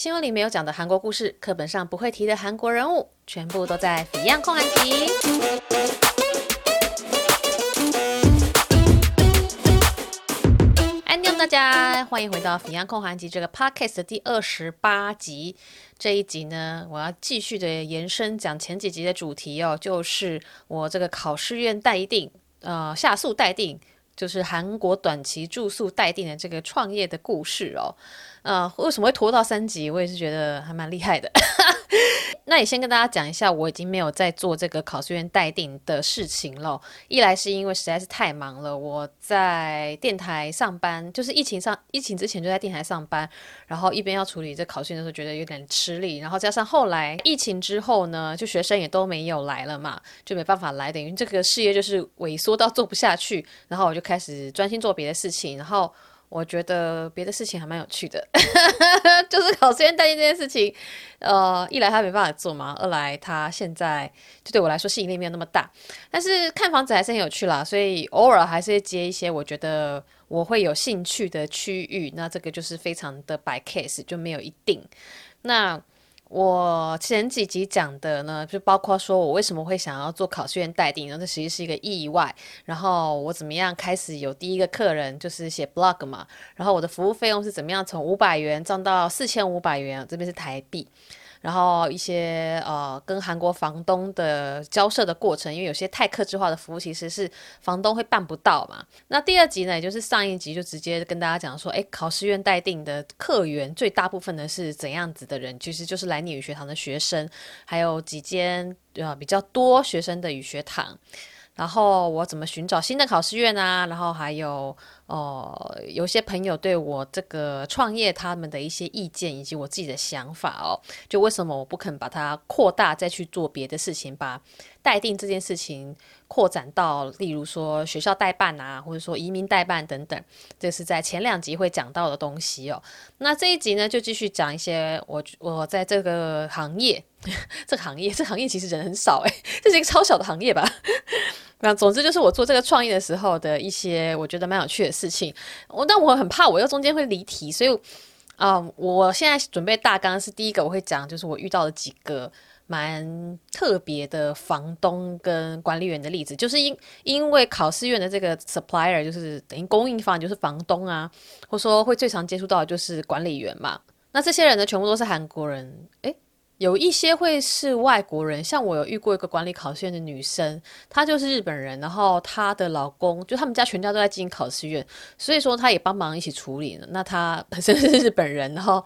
新闻里没有讲的韩国故事，课本上不会提的韩国人物，全部都在 Fion 焢韩集。安妞大家，欢迎回到 Fion 焢韩集这个 Podcast 的第二十八集。这一集呢，我要继续的延伸讲前几集的主题哦，就是我这个考试院待定，呃，下宿待定，就是韩国短期住宿待定的这个创业的故事哦。呃，为什么会拖到三级？我也是觉得还蛮厉害的。那也先跟大家讲一下，我已经没有在做这个考试院待定的事情了。一来是因为实在是太忙了，我在电台上班，就是疫情上疫情之前就在电台上班，然后一边要处理这考试院的时候，觉得有点吃力。然后加上后来疫情之后呢，就学生也都没有来了嘛，就没办法来，等于这个事业就是萎缩到做不下去。然后我就开始专心做别的事情，然后。我觉得别的事情还蛮有趣的，就是考试院担心这件事情，呃，一来他没办法做嘛，二来他现在就对我来说吸引力没有那么大，但是看房子还是很有趣啦，所以偶尔还是会接一些我觉得我会有兴趣的区域，那这个就是非常的 by case，就没有一定，那。我前几集讲的呢，就包括说我为什么会想要做考试院待定，然后这其实是一个意外。然后我怎么样开始有第一个客人，就是写 blog 嘛。然后我的服务费用是怎么样从五百元涨到四千五百元，这边是台币。然后一些呃跟韩国房东的交涉的过程，因为有些太客制化的服务其实是房东会办不到嘛。那第二集呢，也就是上一集就直接跟大家讲说，哎，考试院待定的客源最大部分呢是怎样子的人？其实就是来念语学堂的学生，还有几间呃比较多学生的语学堂。然后我怎么寻找新的考试院啊？然后还有哦、有些朋友对我这个创业他们的一些意见以及我自己的想法哦，就为什么我不肯把它扩大再去做别的事情，吧待定这件事情扩展到例如说学校代办啊，或者说移民代办等等，这是在前两集会讲到的东西哦。那这一集呢，就继续讲一些我我在这个行业，这个行业，这个行业其实人很少诶，这是一个超小的行业吧。那总之就是我做这个创业的时候的一些我觉得蛮有趣的事情。我但我很怕我又中间会离题，所以啊、我现在准备大纲是第一个我会讲，就是我遇到的几个蛮特别的房东跟管理员的例子，就是因因为考试院的这个 supplier 就是等于供应方就是房东啊，或说会最常接触到的就是管理员嘛。那这些人呢，全部都是韩国人，诶。有一些会是外国人，像我有遇过一个管理考试院的女生，她就是日本人，然后她的老公就他们家全家都在经营考试院，所以说她也帮忙一起处理。那她本身是日本人，然后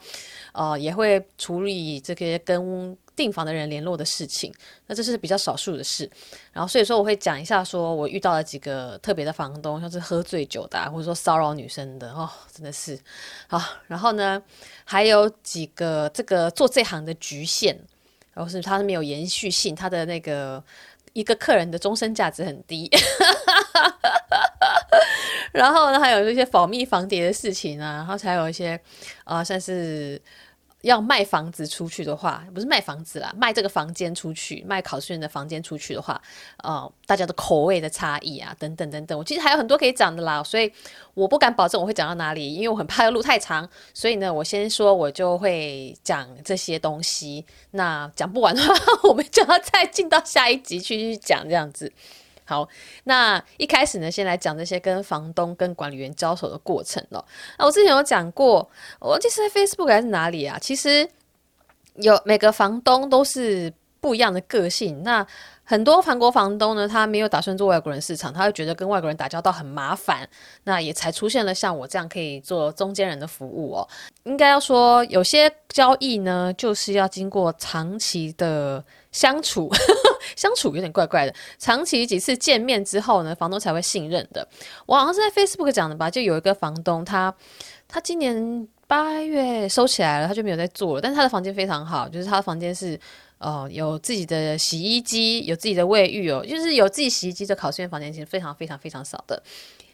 呃也会处理这些跟。订房的人联络的事情，那这是比较少数的事。然后所以说我会讲一下，说我遇到了几个特别的房东，像是喝醉酒的，或者说骚扰女生的哦，真的是好。然后呢，还有几个这个做这行的局限，然后是他是没有延续性，他的那个一个客人的终身价值很低。然后呢，还有一些保密防谍的事情啊，然后才有一些啊，算是。要卖房子出去的话，不是卖房子啦，卖这个房间出去，卖考试院的房间出去的话，呃，大家的口味的差异啊，等等等等，我其实还有很多可以讲的啦，所以我不敢保证我会讲到哪里，因为我很怕要录太长，所以呢，我先说我就会讲这些东西，那讲不完的话，我们就要再进到下一集去去讲这样子。好，那一开始呢，先来讲这些跟房东、跟管理员交手的过程了。那我之前有讲过，我记得是在 Facebook 还是哪里啊？其实有每个房东都是不一样的个性。那很多韩国房东呢，他没有打算做外国人市场，他会觉得跟外国人打交道很麻烦，那也才出现了像我这样可以做中间人的服务哦。应该要说，有些交易呢，就是要经过长期的相处，相处有点怪怪的，长期几次见面之后呢，房东才会信任的。我好像是在 Facebook 讲的吧，就有一个房东他，他今年八月收起来了，他就没有在做了，但是他的房间非常好，就是他的房间是。哦，有自己的洗衣机，有自己的卫浴哦，就是有自己洗衣机的考试院房间其实非常非常非常少的。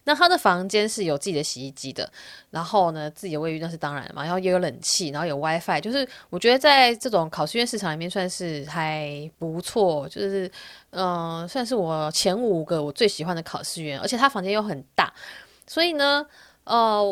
那他的房间是有自己的洗衣机的，然后呢，自己的卫浴那是当然嘛，然后也有冷气，然后有 WiFi，就是我觉得在这种考试院市场里面算是还不错，就是嗯、算是我前五个我最喜欢的考试院，而且他房间又很大，所以呢。呃，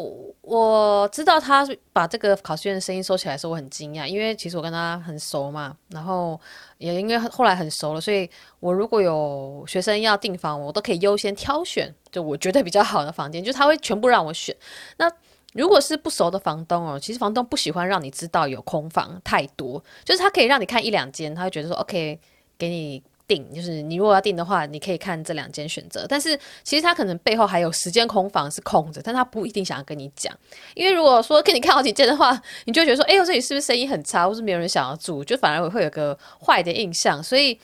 我知道他把这个考试院的声音收起来的时候，我很惊讶，因为其实我跟他很熟嘛，然后也因为后来很熟了，所以我如果有学生要订房，我都可以优先挑选，就我觉得比较好的房间，就他会全部让我选。那如果是不熟的房东哦，其实房东不喜欢让你知道有空房太多，就是他可以让你看一两间，他会觉得说 OK，给你。定就是你如果要定的话，你可以看这两间选择。但是其实他可能背后还有十间空房是空着，但他不一定想要跟你讲。因为如果说给你看好几间的话，你就会觉得说，哎呦，这里是不是生意很差，或是没有人想要住，就反而会有个坏的印象。所以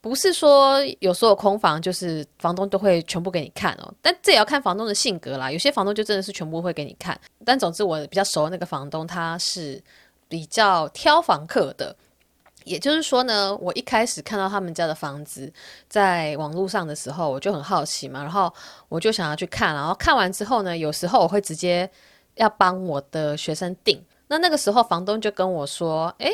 不是说有所有空房就是房东都会全部给你看哦。但这也要看房东的性格啦。有些房东就真的是全部会给你看。但总之我比较熟的那个房东，他是比较挑房客的。也就是说呢，我一开始看到他们家的房子在网络上的时候，我就很好奇嘛，然后我就想要去看，然后看完之后呢，有时候我会直接要帮我的学生订。那那个时候房东就跟我说：“诶，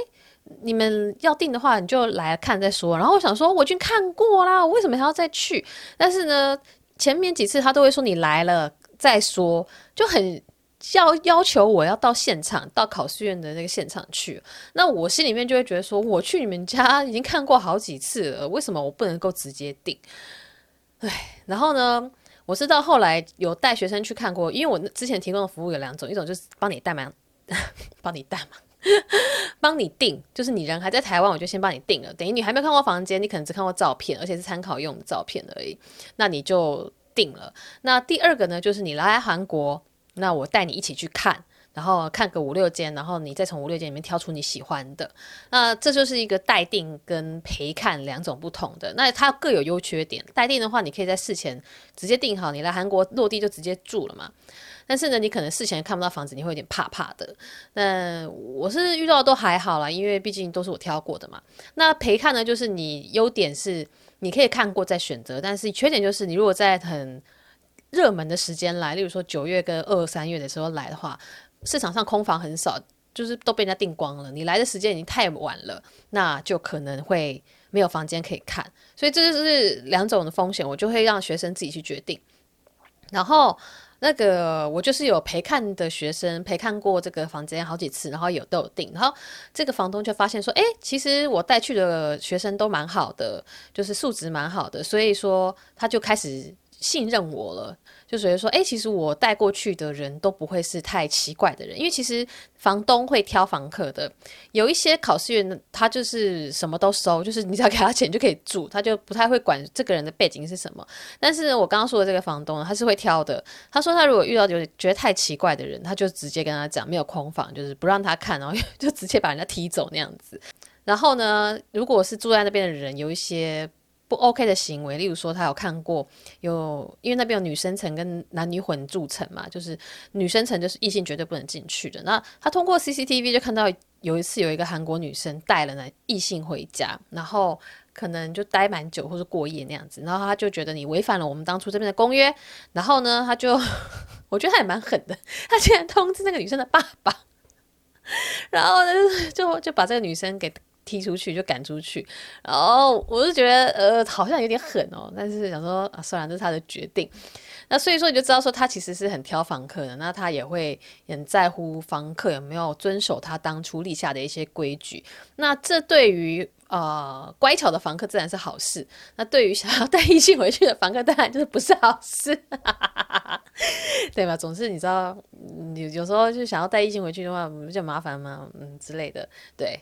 你们要订的话，你就来看再说。”然后我想说，我已经看过啦，我为什么还要再去？但是呢，前面几次他都会说你来了再说，就很。要要求我要到现场，到考试院的那个现场去，那我心里面就会觉得说，我去你们家已经看过好几次了，为什么我不能够直接订？唉，然后呢，我是到后来有带学生去看过，因为我之前提供的服务有两种，一种就是帮你带嘛，帮你带嘛，帮你订，就是你人还在台湾，我就先帮你订了，等于你还没看过房间，你可能只看过照片，而且是参考用的照片而已，那你就订了。那第二个呢，就是你来韩国。那我带你一起去看，然后看个五六间，然后你再从五六间里面挑出你喜欢的。那这就是一个带订跟陪看两种不同的。那它各有优缺点。带订的话，你可以在事前直接订好，你来韩国落地就直接住了嘛。但是呢，你可能事前看不到房子，你会有点怕怕的。那我是遇到都还好啦，因为毕竟都是我挑过的嘛。那陪看呢，就是你优点是你可以看过再选择，但是缺点就是你如果在很热门的时间来，例如说九月跟二三月的时候来的话，市场上空房很少，就是都被人家订光了。你来的时间已经太晚了，那就可能会没有房间可以看。所以这就是两种的风险，我就会让学生自己去决定。然后那个我就是有陪看的学生，陪看过这个房间好几次，然后有都有订。然后这个房东就发现说，诶，其实我带去的学生都蛮好的，就是素质蛮好的，所以说他就开始。信任我了，就所以说，哎，其实我带过去的人都不会是太奇怪的人，因为其实房东会挑房客的。有一些考试员，他就是什么都收，就是你只要给他钱就可以住，他就不太会管这个人的背景是什么。但是我刚刚说的这个房东，他是会挑的。他说他如果遇到就是觉得太奇怪的人，他就直接跟他讲没有空房，就是不让他看，然后就直接把人家踢走那样子。然后呢，如果是住在那边的人，有一些。不 OK 的行为，例如说他有看过有，因为那边有女生层跟男女混住层嘛，就是女生层就是异性绝对不能进去的。那他通过 CCTV 就看到有一次有一个韩国女生带了那异性回家，然后可能就待蛮久或是过夜那样子，然后他就觉得你违反了我们当初这边的公约，然后呢他就 我觉得他也蛮狠的，他竟然通知那个女生的爸爸，然后呢就就把这个女生给。踢出去就赶出去，然后我就觉得呃好像有点狠哦，但是想说啊，算了，这是他的决定。那所以说你就知道说他其实是很挑房客的，那他也会很在乎房客有没有遵守他当初立下的一些规矩。那这对于呃乖巧的房客自然是好事，那对于想要带异性回去的房客当然就是不是好事，对吧？总是你知道，有有时候就想要带异性回去的话比较麻烦嘛，嗯之类的，对。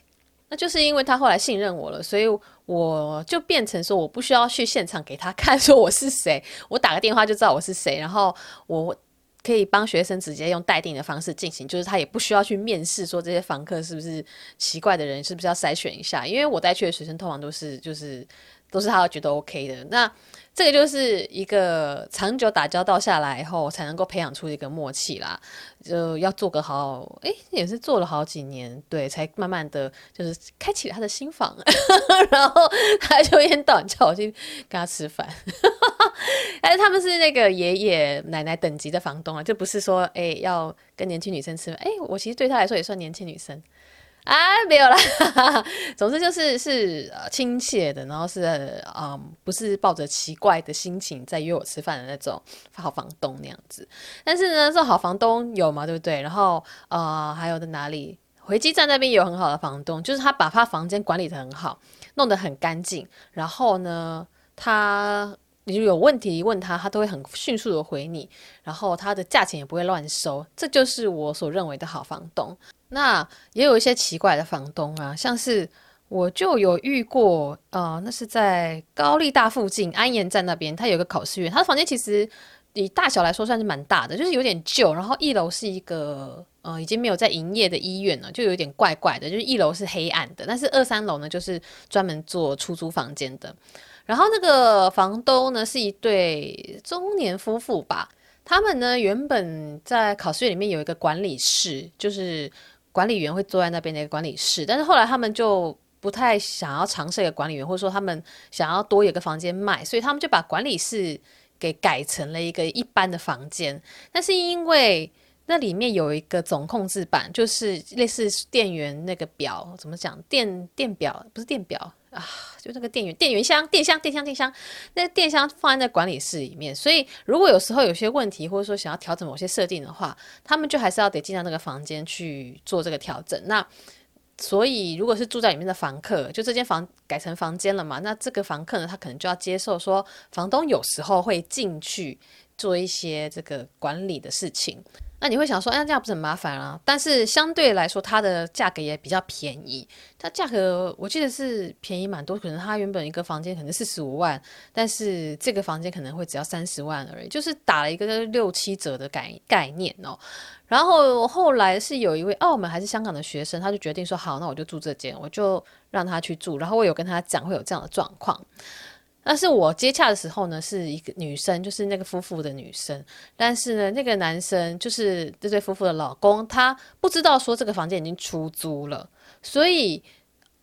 那就是因为他后来信任我了，所以我就变成说，我不需要去现场给他看，说我是谁，我打个电话就知道我是谁，然后我可以帮学生直接用待定的方式进行，就是他也不需要去面试，说这些房客是不是奇怪的人，是不是要筛选一下，因为我带去的学生通常都是就是都是他觉得 OK 的，那。这个就是一个长久打交道下来以后才能够培养出一个默契啦，就要做个好，诶，也是做了好几年，对，才慢慢的就是开启了他的心房，然后他就一天到晚叫我去跟他吃饭，哎他们是那个爷爷奶奶等级的房东啊，就不是说诶要跟年轻女生吃饭，哎，我其实对他来说也算年轻女生。啊，没有啦，总之就是是亲切的，然后是嗯不是抱着奇怪的心情在约我吃饭的那种好房东那样子。但是呢，这好房东有嘛，对不对？然后呃还有在哪里？回基站那边有很好的房东，就是他把他房间管理得很好，弄得很干净。然后呢，他你就有问题问他，他都会很迅速的回你。然后他的价钱也不会乱收，这就是我所认为的好房东。那也有一些奇怪的房东啊，像是我就有遇过，呃，那是在高丽大附近安岩站那边，他有个考试院，他的房间其实以大小来说算是蛮大的，就是有点旧，然后一楼是一个呃已经没有在营业的医院了，就有点怪怪的，就是一楼是黑暗的，但是二三楼呢就是专门做出租房间的，然后那个房东呢是一对中年夫妇吧，他们呢原本在考试院里面有一个管理室，就是。管理员会坐在那边的一个管理室，但是后来他们就不太想要尝试一个管理员，或者说他们想要多一个房间卖，所以他们就把管理室给改成了一个一般的房间。但是因为那里面有一个总控制板，就是类似电源那个表，怎么讲？电电表不是电表。啊，就那个电源电源箱、电箱、电箱、电箱，那个电箱放在那管理室里面，所以如果有时候有些问题，或者说想要调整某些设定的话，他们就还是要得进到那个房间去做这个调整。那所以如果是住在里面的房客，就这间房改成房间了嘛，那这个房客呢，他可能就要接受说，房东有时候会进去做一些这个管理的事情。那你会想说，哎，这样不是很麻烦啊？但是相对来说，它的价格也比较便宜。它价格我记得是便宜蛮多，可能它原本一个房间可能四十五万，但是这个房间可能会只要三十万而已，就是打了一个六七折的概概念哦。然后后来是有一位澳门还是香港的学生，他就决定说，好，那我就住这间，我就让他去住。然后我有跟他讲会有这样的状况。但是我接洽的时候呢，是一个女生，就是那个夫妇的女生。但是呢，那个男生就是这对夫妇的老公，他不知道说这个房间已经出租了，所以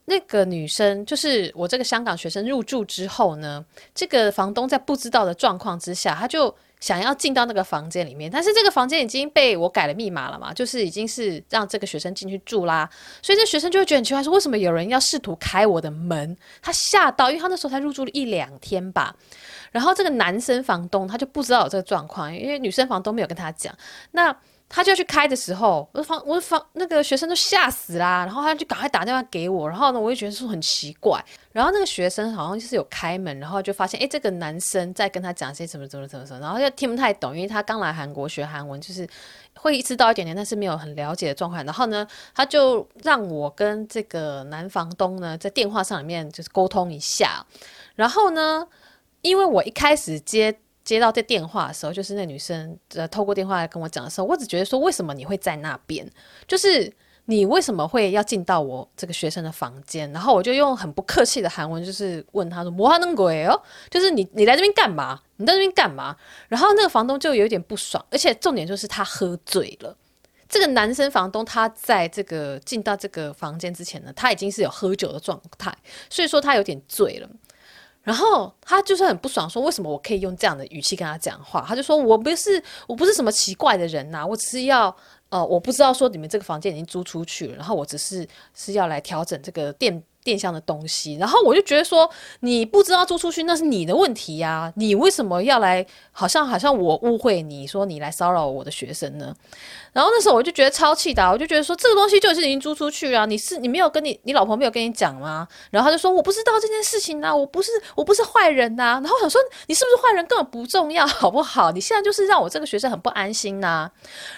那个女生就是我这个香港学生入住之后呢，这个房东在不知道的状况之下，他就。想要进到那个房间里面，但是这个房间已经被我改了密码了嘛，就是已经是让这个学生进去住啦，所以这学生就会觉得很奇怪，说为什么有人要试图开我的门？他吓到，因为他那时候才入住了一两天吧。然后这个男生房东他就不知道有这个状况，因为女生房东没有跟他讲。那他就要去开的时候，我的房我的房那个学生都吓死啦，然后他就赶快打电话给我，然后呢，我就觉得说很奇怪，然后那个学生好像就是有开门，然后就发现哎，这个男生在跟他讲些什么什么什么什么，然后就听不太懂，因为他刚来韩国学韩文，就是会知道一点点，但是没有很了解的状况。然后呢，他就让我跟这个男房东呢在电话上里面就是沟通一下，然后呢，因为我一开始接。接到这电话的时候，就是那女生呃透过电话来跟我讲的时候，我只觉得说，为什么你会在那边？就是你为什么会要进到我这个学生的房间？然后我就用很不客气的韩文，就是问他说：“뭐하는거예요？”就是你你来这边干嘛？你在这边干嘛？然后那个房东就有点不爽，而且重点就是他喝醉了。这个男生房东他在这个进到这个房间之前呢，他已经是有喝酒的状态，所以说他有点醉了。 然后他就是很不爽，说为什么我可以用这样的语气跟他讲话？他就说我不是我不是什么奇怪的人呐、我只是要呃，我不知道说你们这个房间已经租出去了，然后我只是是要来调整这个电。电箱的东西，然后我就觉得说，你不知道租出去那是你的问题呀、你为什么要来？好像好像我误会你说你来骚扰我的学生呢？然后那时候我就觉得超气的，我就觉得说这个东西就是已经租出去了，你是你没有跟你你老婆没有跟你讲吗？然后他就说我不知道这件事情啊，我不是我不是坏人呐、然后我想说你是不是坏人根本不重要，好不好？你现在就是让我这个学生很不安心呐、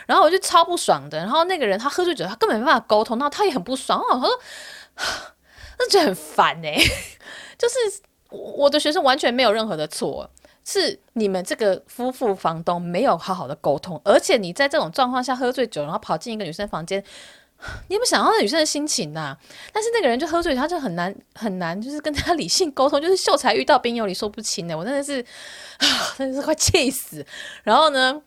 然后我就超不爽的。然后那个人他喝醉酒，他根本没办法沟通，那他也很不爽。我说。那就很烦哎、就是我的学生完全没有任何的错，是你们这个夫妇房东没有好好的沟通，而且你在这种状况下喝醉酒，然后跑进一个女生房间，你有没有想到那女生的心情呐、但是那个人就喝醉，他就很难很难，就是跟他理性沟通，就是秀才遇到兵有理说不清的，我真的是 真的是快气死。然后呢，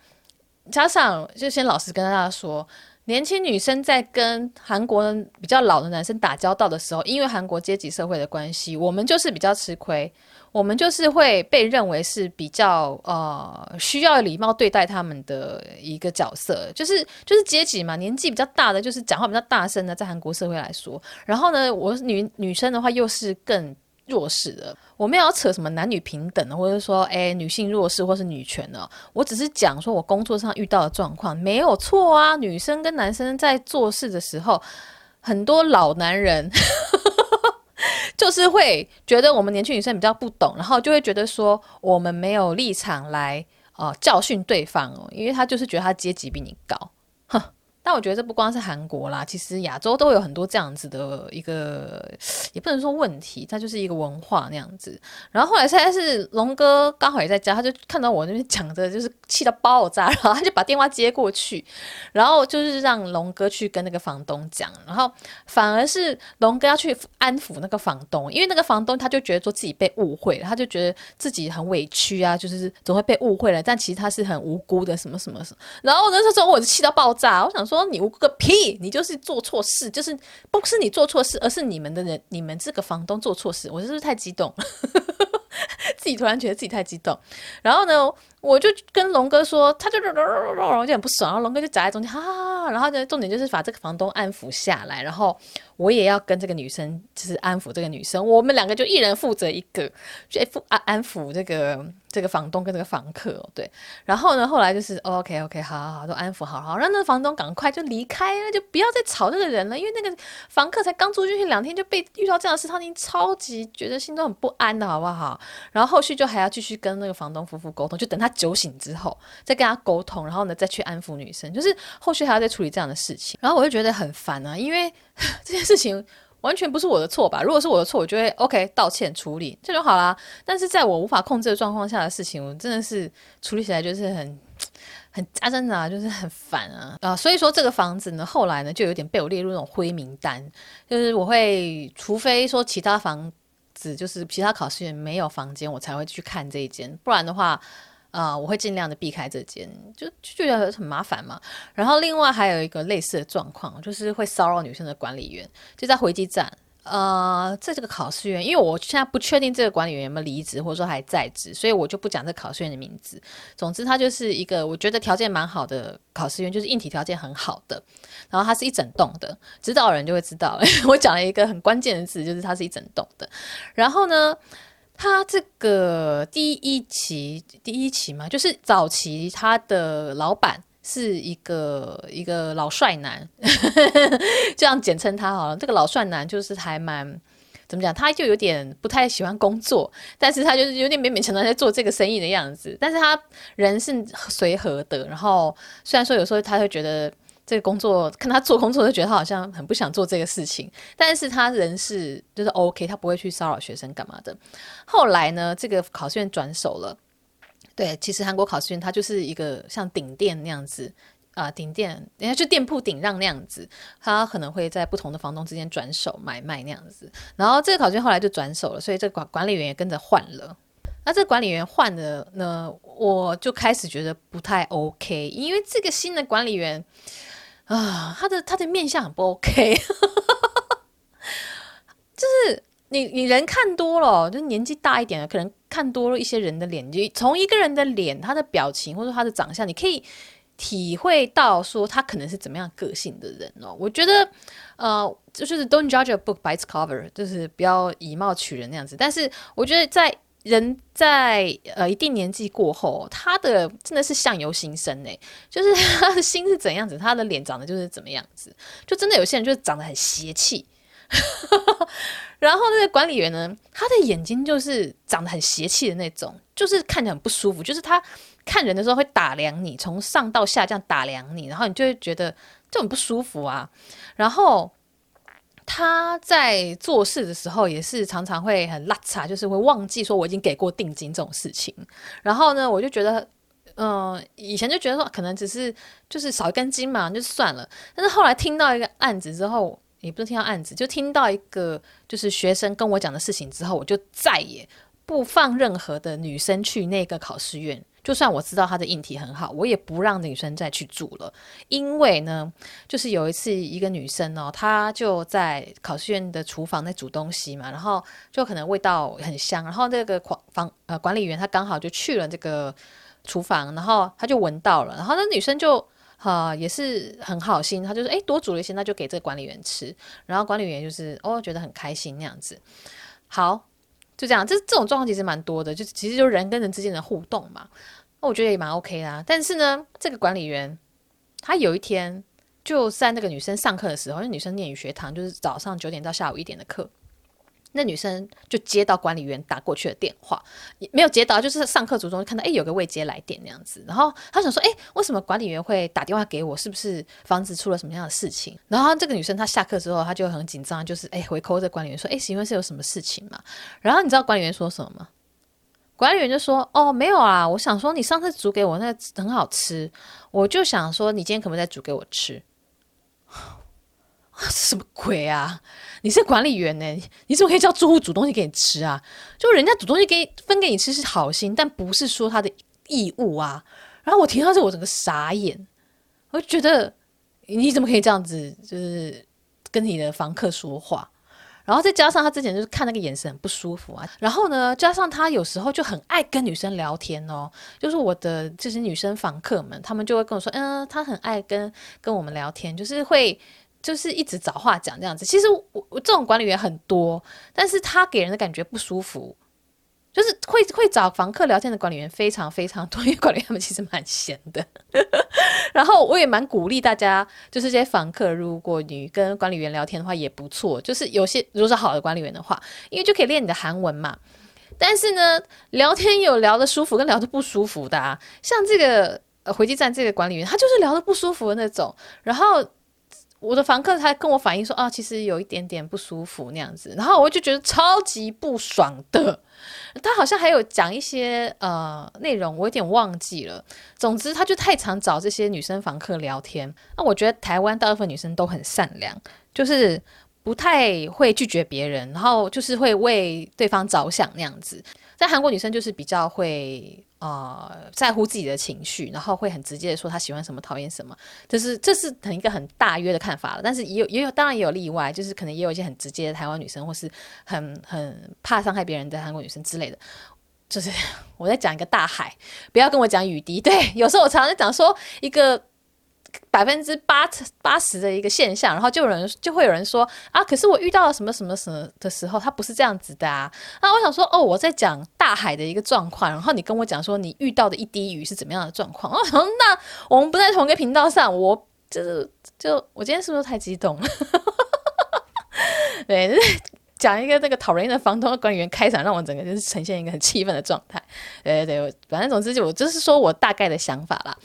加上就先老实跟大家说。年轻女生在跟韩国比较老的男生打交道的时候，因为韩国阶级社会的关系，我们就是比较吃亏，我们就是会被认为是比较呃需要礼貌对待他们的一个角色，就是就是阶级嘛，年纪比较大的就是讲话比较大声的，在韩国社会来说，然后呢，我女女生的话又是更。弱势的，我没有扯什么男女平等，或者说，哎，女性弱势或是女权呢？我只是讲说我工作上遇到的状况，没有错啊。女生跟男生在做事的时候，很多老男人 就是会觉得我们年轻女生比较不懂，然后就会觉得说我们没有立场来、呃、教训对方哦，因为他就是觉得他阶级比你高，但我觉得这不光是韩国啦，其实亚洲都有很多这样子的一个，也不能说问题，它就是一个文化那样子。然后后来现在是龙哥刚好也在家，他就看到我那边讲的，就是气到爆炸，然后他就把电话接过去，然后就是让龙哥去跟那个房东讲，然后反而是龙哥要去安抚那个房东，因为那个房东他就觉得说自己被误会了，他就觉得自己很委屈啊，就是总会被误会了，但其实他是很无辜的，什么什么什么。然后那时候我就气到爆炸，我想说。说你无个屁！你就是做错事，就是不是你做错事，而是你们的人，你们这个房东做错事。我是不是太激动？自己突然觉得自己太激动，然后呢，我就跟龙哥说，他就就很不爽，然后龙哥就夹在中间，哈哈哈。然后呢，重点就是把这个房东安抚下来，然后我也要跟这个女生，就是安抚这个女生，我们两个就一人负责一个，就安安安抚这个。这个房东跟这个房客，对，然后呢，后来就是 OK OK，好好好，都安抚好好，让那个房东赶快就离开了，就不要再吵这个人了，因为那个房客才刚住进去两天就被遇到这样的事，他已经超级觉得心中很不安的好不好？然后后续就还要继续跟那个房东夫妇沟通，就等他酒醒之后再跟他沟通，然后呢再去安抚女生，就是后续还要再处理这样的事情，然后我就觉得很烦啊，因为 这件事情。完全不是我的错吧？如果是我的错，我就会 OK 道歉处理，这就好啦。但是在我无法控制的状况下的事情，我真的是处理起来就是很很扎针啊，就是很烦啊啊！所以说这个房子呢，后来呢就有点被我列入那种灰名单，就是我会除非说其他房子就是其他考试员没有房间，我才会去看这一间，不然的话。啊、我会尽量的避开这间，就就觉得很麻烦嘛。然后另外还有一个类似的状况，就是会骚扰女生的管理员，就在回机站。呃，在这个考试院，因为我现在不确定这个管理员有没有离职，或者说还在职，所以我就不讲这考试院的名字。总之，他就是一个我觉得条件蛮好的考试员，就是硬体条件很好的。然后他是一整栋的，知道人就会知道。我讲了一个很关键的字，就是它是一整栋的。然后呢，他这个第一期，第一期嘛，就是早期他的老板是一个一个老帅男，这样简称他好了。这个老帅男就是还蛮怎么讲，他就有点不太喜欢工作，但是他就是有点勉勉强强在做这个生意的样子。但是他人是随和的，然后虽然说有时候他会觉得。这个工作看他做工作，就觉得他好像很不想做这个事情，但是他人是就是 OK，他不会去骚扰学生干嘛的。后来呢，这个考试院转手了。对，其实韩国考试院它就是一个像顶店那样子啊、顶店人家就店铺顶让那样子，他可能会在不同的房东之间转手买卖那样子。然后这个考试院后来就转手了，所以这个管管理员也跟着换了。那这管理员换了呢，我就开始觉得不太 OK，因为这个新的管理员。啊，他的他的面相很不 OK，就是你你人看多了，就是年纪大一点的，可能看多了一些人的脸，就从一个人的脸、他的表情或者他的长相，你可以体会到说他可能是怎么样个性的人哦。我觉得，呃，就是 Don't judge a book by its cover，就是不要以貌取人那样子。但是我觉得在人在呃一定年纪过后，他的真的是相由心生诶，就是他的心是怎样子，他的脸长得就是怎么样子，就真的有些人就是长得很邪气，然后那个管理员呢，他的眼睛就是长得很邪气的那种，就是看着很不舒服，就是他看人的时候会打量你，从上到下这样打量你，然后你就会觉得就很不舒服啊，然后。他在做事的时候也是常常会很邋遢，就是会忘记说我已经给过定金这种事情。然后呢，我就觉得，嗯、以前就觉得说可能只是就是少一根筋嘛，就算了。但是后来听到一个案子之后，也不是听到案子，就听到一个就是学生跟我讲的事情之后，我就再也不放任何的女生去那个考试院。就算我知道他的硬体很好，我也不让女生再去住了。因为呢，就是有一次一个女生哦，她就在考试院的厨房在煮东西嘛，然后就可能味道很香，然后那个房房呃管理员他刚好就去了这个厨房，然后他就闻到了，然后那女生就。哈，也是很好心，他就说，哎，多煮了一些，那就给这个管理员吃。然后管理员就是哦，觉得很开心那样子。好，就这样，这这种状况其实蛮多的，就其实就是人跟人之间的互动嘛。那我觉得也蛮 OK 啦。但是呢，这个管理员他有一天就在那个女生上课的时候，那女生念语学堂，就是早上九点到下午一点的课。那女生就接到管理员打过去的电话，也没有接到，就是上课途中看到，哎，有个未接来电那样子。然后她想说，哎，为什么管理员会打电话给我？是不是房子出了什么样的事情？然后这个女生她下课之后，她就很紧张，就是哎，回 call 这管理员说，哎，请问是有什么事情嘛？然后你知道管理员说什么吗？管理员就说，哦，没有啊，我想说你上次煮给我那很好吃，我就想说你今天可不可以再煮给我吃？什么鬼啊！你是管理员呢？你怎么可以叫住户煮东西给你吃啊？就人家煮东西给分给你吃是好心，但不是说他的义务啊。然后我听到这，我整个傻眼，我就觉得你怎么可以这样子，就是跟你的房客说话？然后再加上他之前就是看那个眼神很不舒服啊。然后呢，加上他有时候就很爱跟女生聊天哦，就是我的就是女生房客们，他们就会跟我说，嗯，他很爱跟跟我们聊天，就是会。就是一直找话讲这样子，其实我我这种管理员很多，但是他给人的感觉不舒服，就是会会找房客聊天的管理员非常非常多，因为管理员他们其实蛮闲的。然后我也蛮鼓励大家，就是这些房客，如果你跟管理员聊天的话也不错，就是有些如果是好的管理员的话，因为就可以练你的韩文嘛。但是呢，聊天有聊得舒服跟聊得不舒服的啊，像这个呃回击站这个管理员，他就是聊得不舒服的那种，然后。我的房客他跟我反映说啊，其实有一点点不舒服那样子，然后我就觉得超级不爽的。他好像还有讲一些呃内容，我有点忘记了。总之，他就太常找这些女生房客聊天。那我觉得台湾大部分女生都很善良，就是不太会拒绝别人，然后就是会为对方着想那样子。在韩国女生就是比较会。呃，在乎自己的情绪，然后会很直接的说她喜欢什么，讨厌什么，就是这是很一个很大约的看法了。但是也有也有，当然也有例外，就是可能也有一些很直接的台湾女生，或是很很怕伤害别人的韩国女生之类的。就是 我在讲一个大海，不要跟我讲雨滴。对，有时候我常常在讲说一个。百分之八八十的一个现象，然后就有人就会有人说啊，可是我遇到了什么什么什么的时候，他不是这样子的啊。那我想说，哦，我在讲大海的一个状况，然后你跟我讲说你遇到的一滴雨是怎么样的状况。哦，那我们不在同一个频道上，我就是就我今天是不是太激动了？对，讲一个那个讨人厌的房东的管理员开场，让我整个就是呈现一个很气愤的状态。对对对，反正总之就我就是说我大概的想法啦。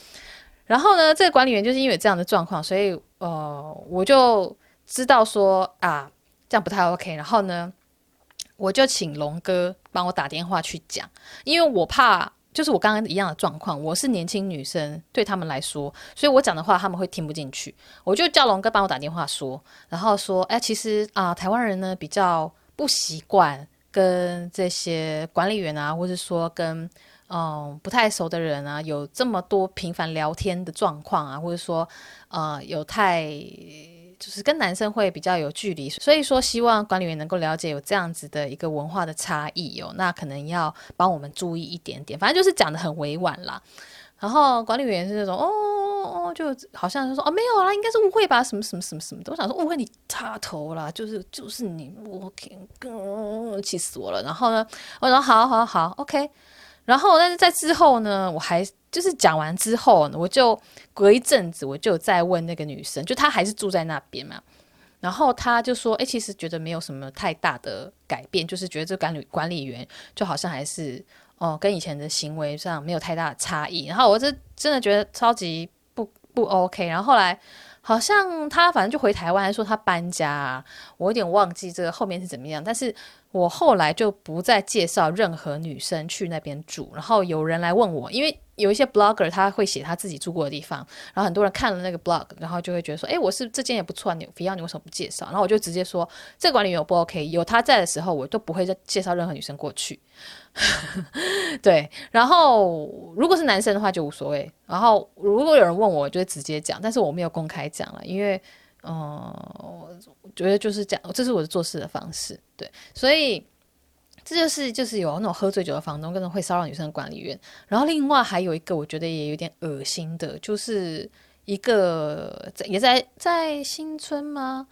然后呢，这个管理员就是因为这样的状况，所以呃，我就知道说啊，这样不太 OK。然后呢，我就请龙哥帮我打电话去讲，因为我怕就是我刚刚一样的状况，我是年轻女生，对他们来说，所以我讲的话他们会听不进去。我就叫龙哥帮我打电话说，然后说，哎，其实啊，台湾人呢比较不习惯跟这些管理员啊，或者说跟。嗯，不太熟的人啊，有这么多频繁聊天的状况啊，或者说，呃，有太就是跟男生会比较有距离，所以说希望管理员能够了解有这样子的一个文化的差异哦，那可能要帮我们注意一点点，反正就是讲得很委婉啦。然后管理员是那种哦哦哦，就好像是说哦没有啦，应该是误会吧，什么什么什么什么的。我想说误会你插头啦，就是就是你，我天，气死我了。然后呢，我说好好好，OK。然后，但是在之后呢，我还就是讲完之后，我就隔一阵子，我就再问那个女生，就她还是住在那边嘛。然后她就说：“哎，其实觉得没有什么太大的改变，就是觉得这管理管理员就好像还是哦，跟以前的行为上没有太大的差异。”然后我这真的觉得超级不不 OK。然后后来好像她反正就回台湾，说她搬家，我有点忘记这个后面是怎么样。但是我后来就不再介绍任何女生去那边住。然后有人来问我，因为有一些 blogger 他会写他自己住过的地方，然后很多人看了那个 blog，然后就会觉得说，哎，我是这间也不错啊，你非要你为什么不介绍？然后我就直接说，这个管理员我不 OK，有他在的时候，我都不会再介绍任何女生过去。对，然后如果是男生的话就无所谓。然后如果有人问我，我就会直接讲，但是我没有公开讲了，因为。嗯，我觉得就是这样，这是我的做事的方式，对，所以这就是就是有那种喝醉酒的房东，跟那种会骚扰女生的管理员。然后另外还有一个我觉得也有点恶心的，就是一个在也在在新村吗？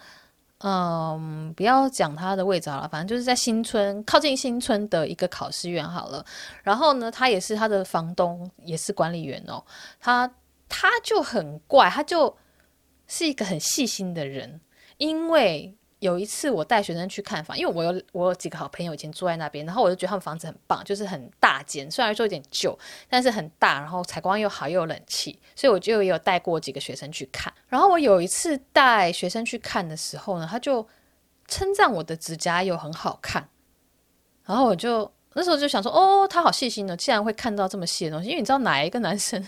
嗯，不要讲他的位置好了，反正就是在新村靠近新村的一个考试院好了。然后呢，他也是他的房东，也是管理员哦，他他就很怪，他就。是一个很细心的人，因为有一次我带学生去看房，因为我有我有几个好朋友以前住在那边，然后我就觉得他们房子很棒，就是很大间，虽然说有点旧，但是很大，然后采光又好又有冷气，所以我就也有带过几个学生去看。然后我有一次带学生去看的时候呢，他就称赞我的指甲油很好看，然后我就。那时候就想说，哦，他好细心呢，竟然会看到这么细的东西。因为你知道，哪一个男生，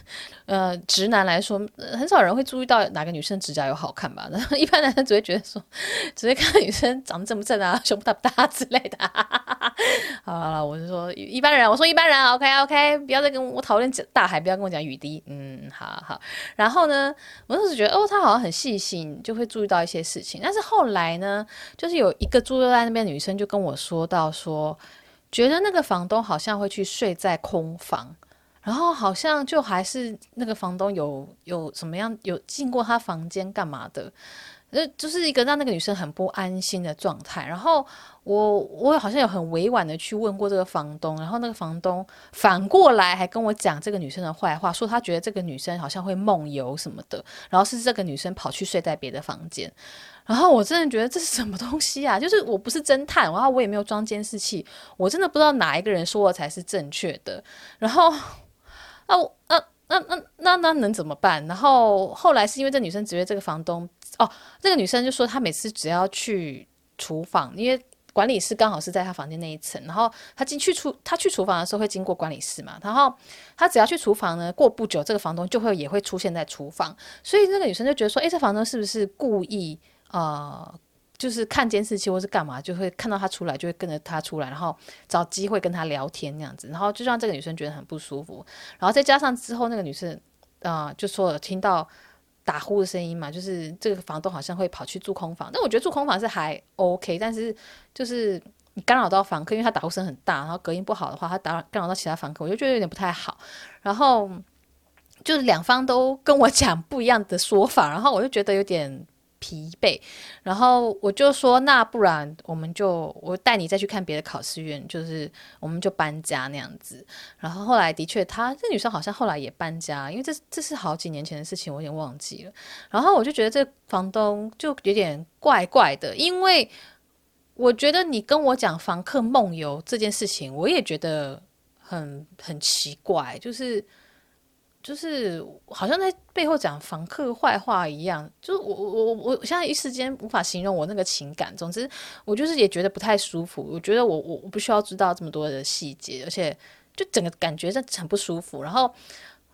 呃，直男来说，很少人会注意到哪个女生指甲油好看吧？然 后一般男生只会觉得说，只会看女生长得正不正啊，胸部大不大之类的。好了，我就说一般人，我说一般人，OK OK，不要再跟我讨论大海，不要跟我讲雨滴。嗯，好好。然后呢，我当时觉得，哦，他好像很细心，就会注意到一些事情。但是后来呢，就是有一个住在那边的女生就跟我说到说。觉得那个房东好像会去睡在空房，然后好像就还是那个房东有有什么样有进过他房间干嘛的，呃，就是一个让那个女生很不安心的状态。然后我我好像有很委婉的去问过这个房东，然后那个房东反过来还跟我讲这个女生的坏话，说他觉得这个女生好像会梦游什么的，然后是这个女生跑去睡在别的房间。然后我真的觉得这是什么东西啊？就是我不是侦探，然后我也没有装监视器，我真的不知道哪一个人说的才是正确的。然后，啊，那那那那那能怎么办？然后后来是因为这女生指约这个房东，哦，这个女生就说她每次只要去厨房，因为管理室刚好是在她房间那一层，然后她进去厨，她去厨房的时候会经过管理室嘛，然后她只要去厨房呢，过不久这个房东就会也会出现在厨房，所以那个女生就觉得说，诶，这房东是不是故意？呃，就是看监视器或是干嘛，就会看到他出来，就会跟着他出来，然后找机会跟他聊天那样子，然后就让这个女生觉得很不舒服。然后再加上之后那个女生，啊、就说听到打呼的声音嘛，就是这个房东好像会跑去住空房。但我觉得住空房是还 OK，但是就是你干扰到房客，因为他打呼声很大，然后隔音不好的话，他打扰干扰到其他房客，我就觉得有点不太好。然后就是两方都跟我讲不一样的说法，然后我就觉得有点。疲惫，然后我就说，那不然我们就我带你再去看别的考试院，就是我们就搬家那样子。然后后来的确，她这女生好像后来也搬家，因为这这是好几年前的事情，我有点忘记了。然后我就觉得这房东就有点怪怪的，因为我觉得你跟我讲房客梦游这件事情，我也觉得很很奇怪，就是。就是好像在背后讲房客坏话一样，就是我我我我现在一时间无法形容我那个情感。总之，我就是也觉得不太舒服。我觉得我我我不需要知道这么多的细节，而且就整个感觉是很不舒服。然后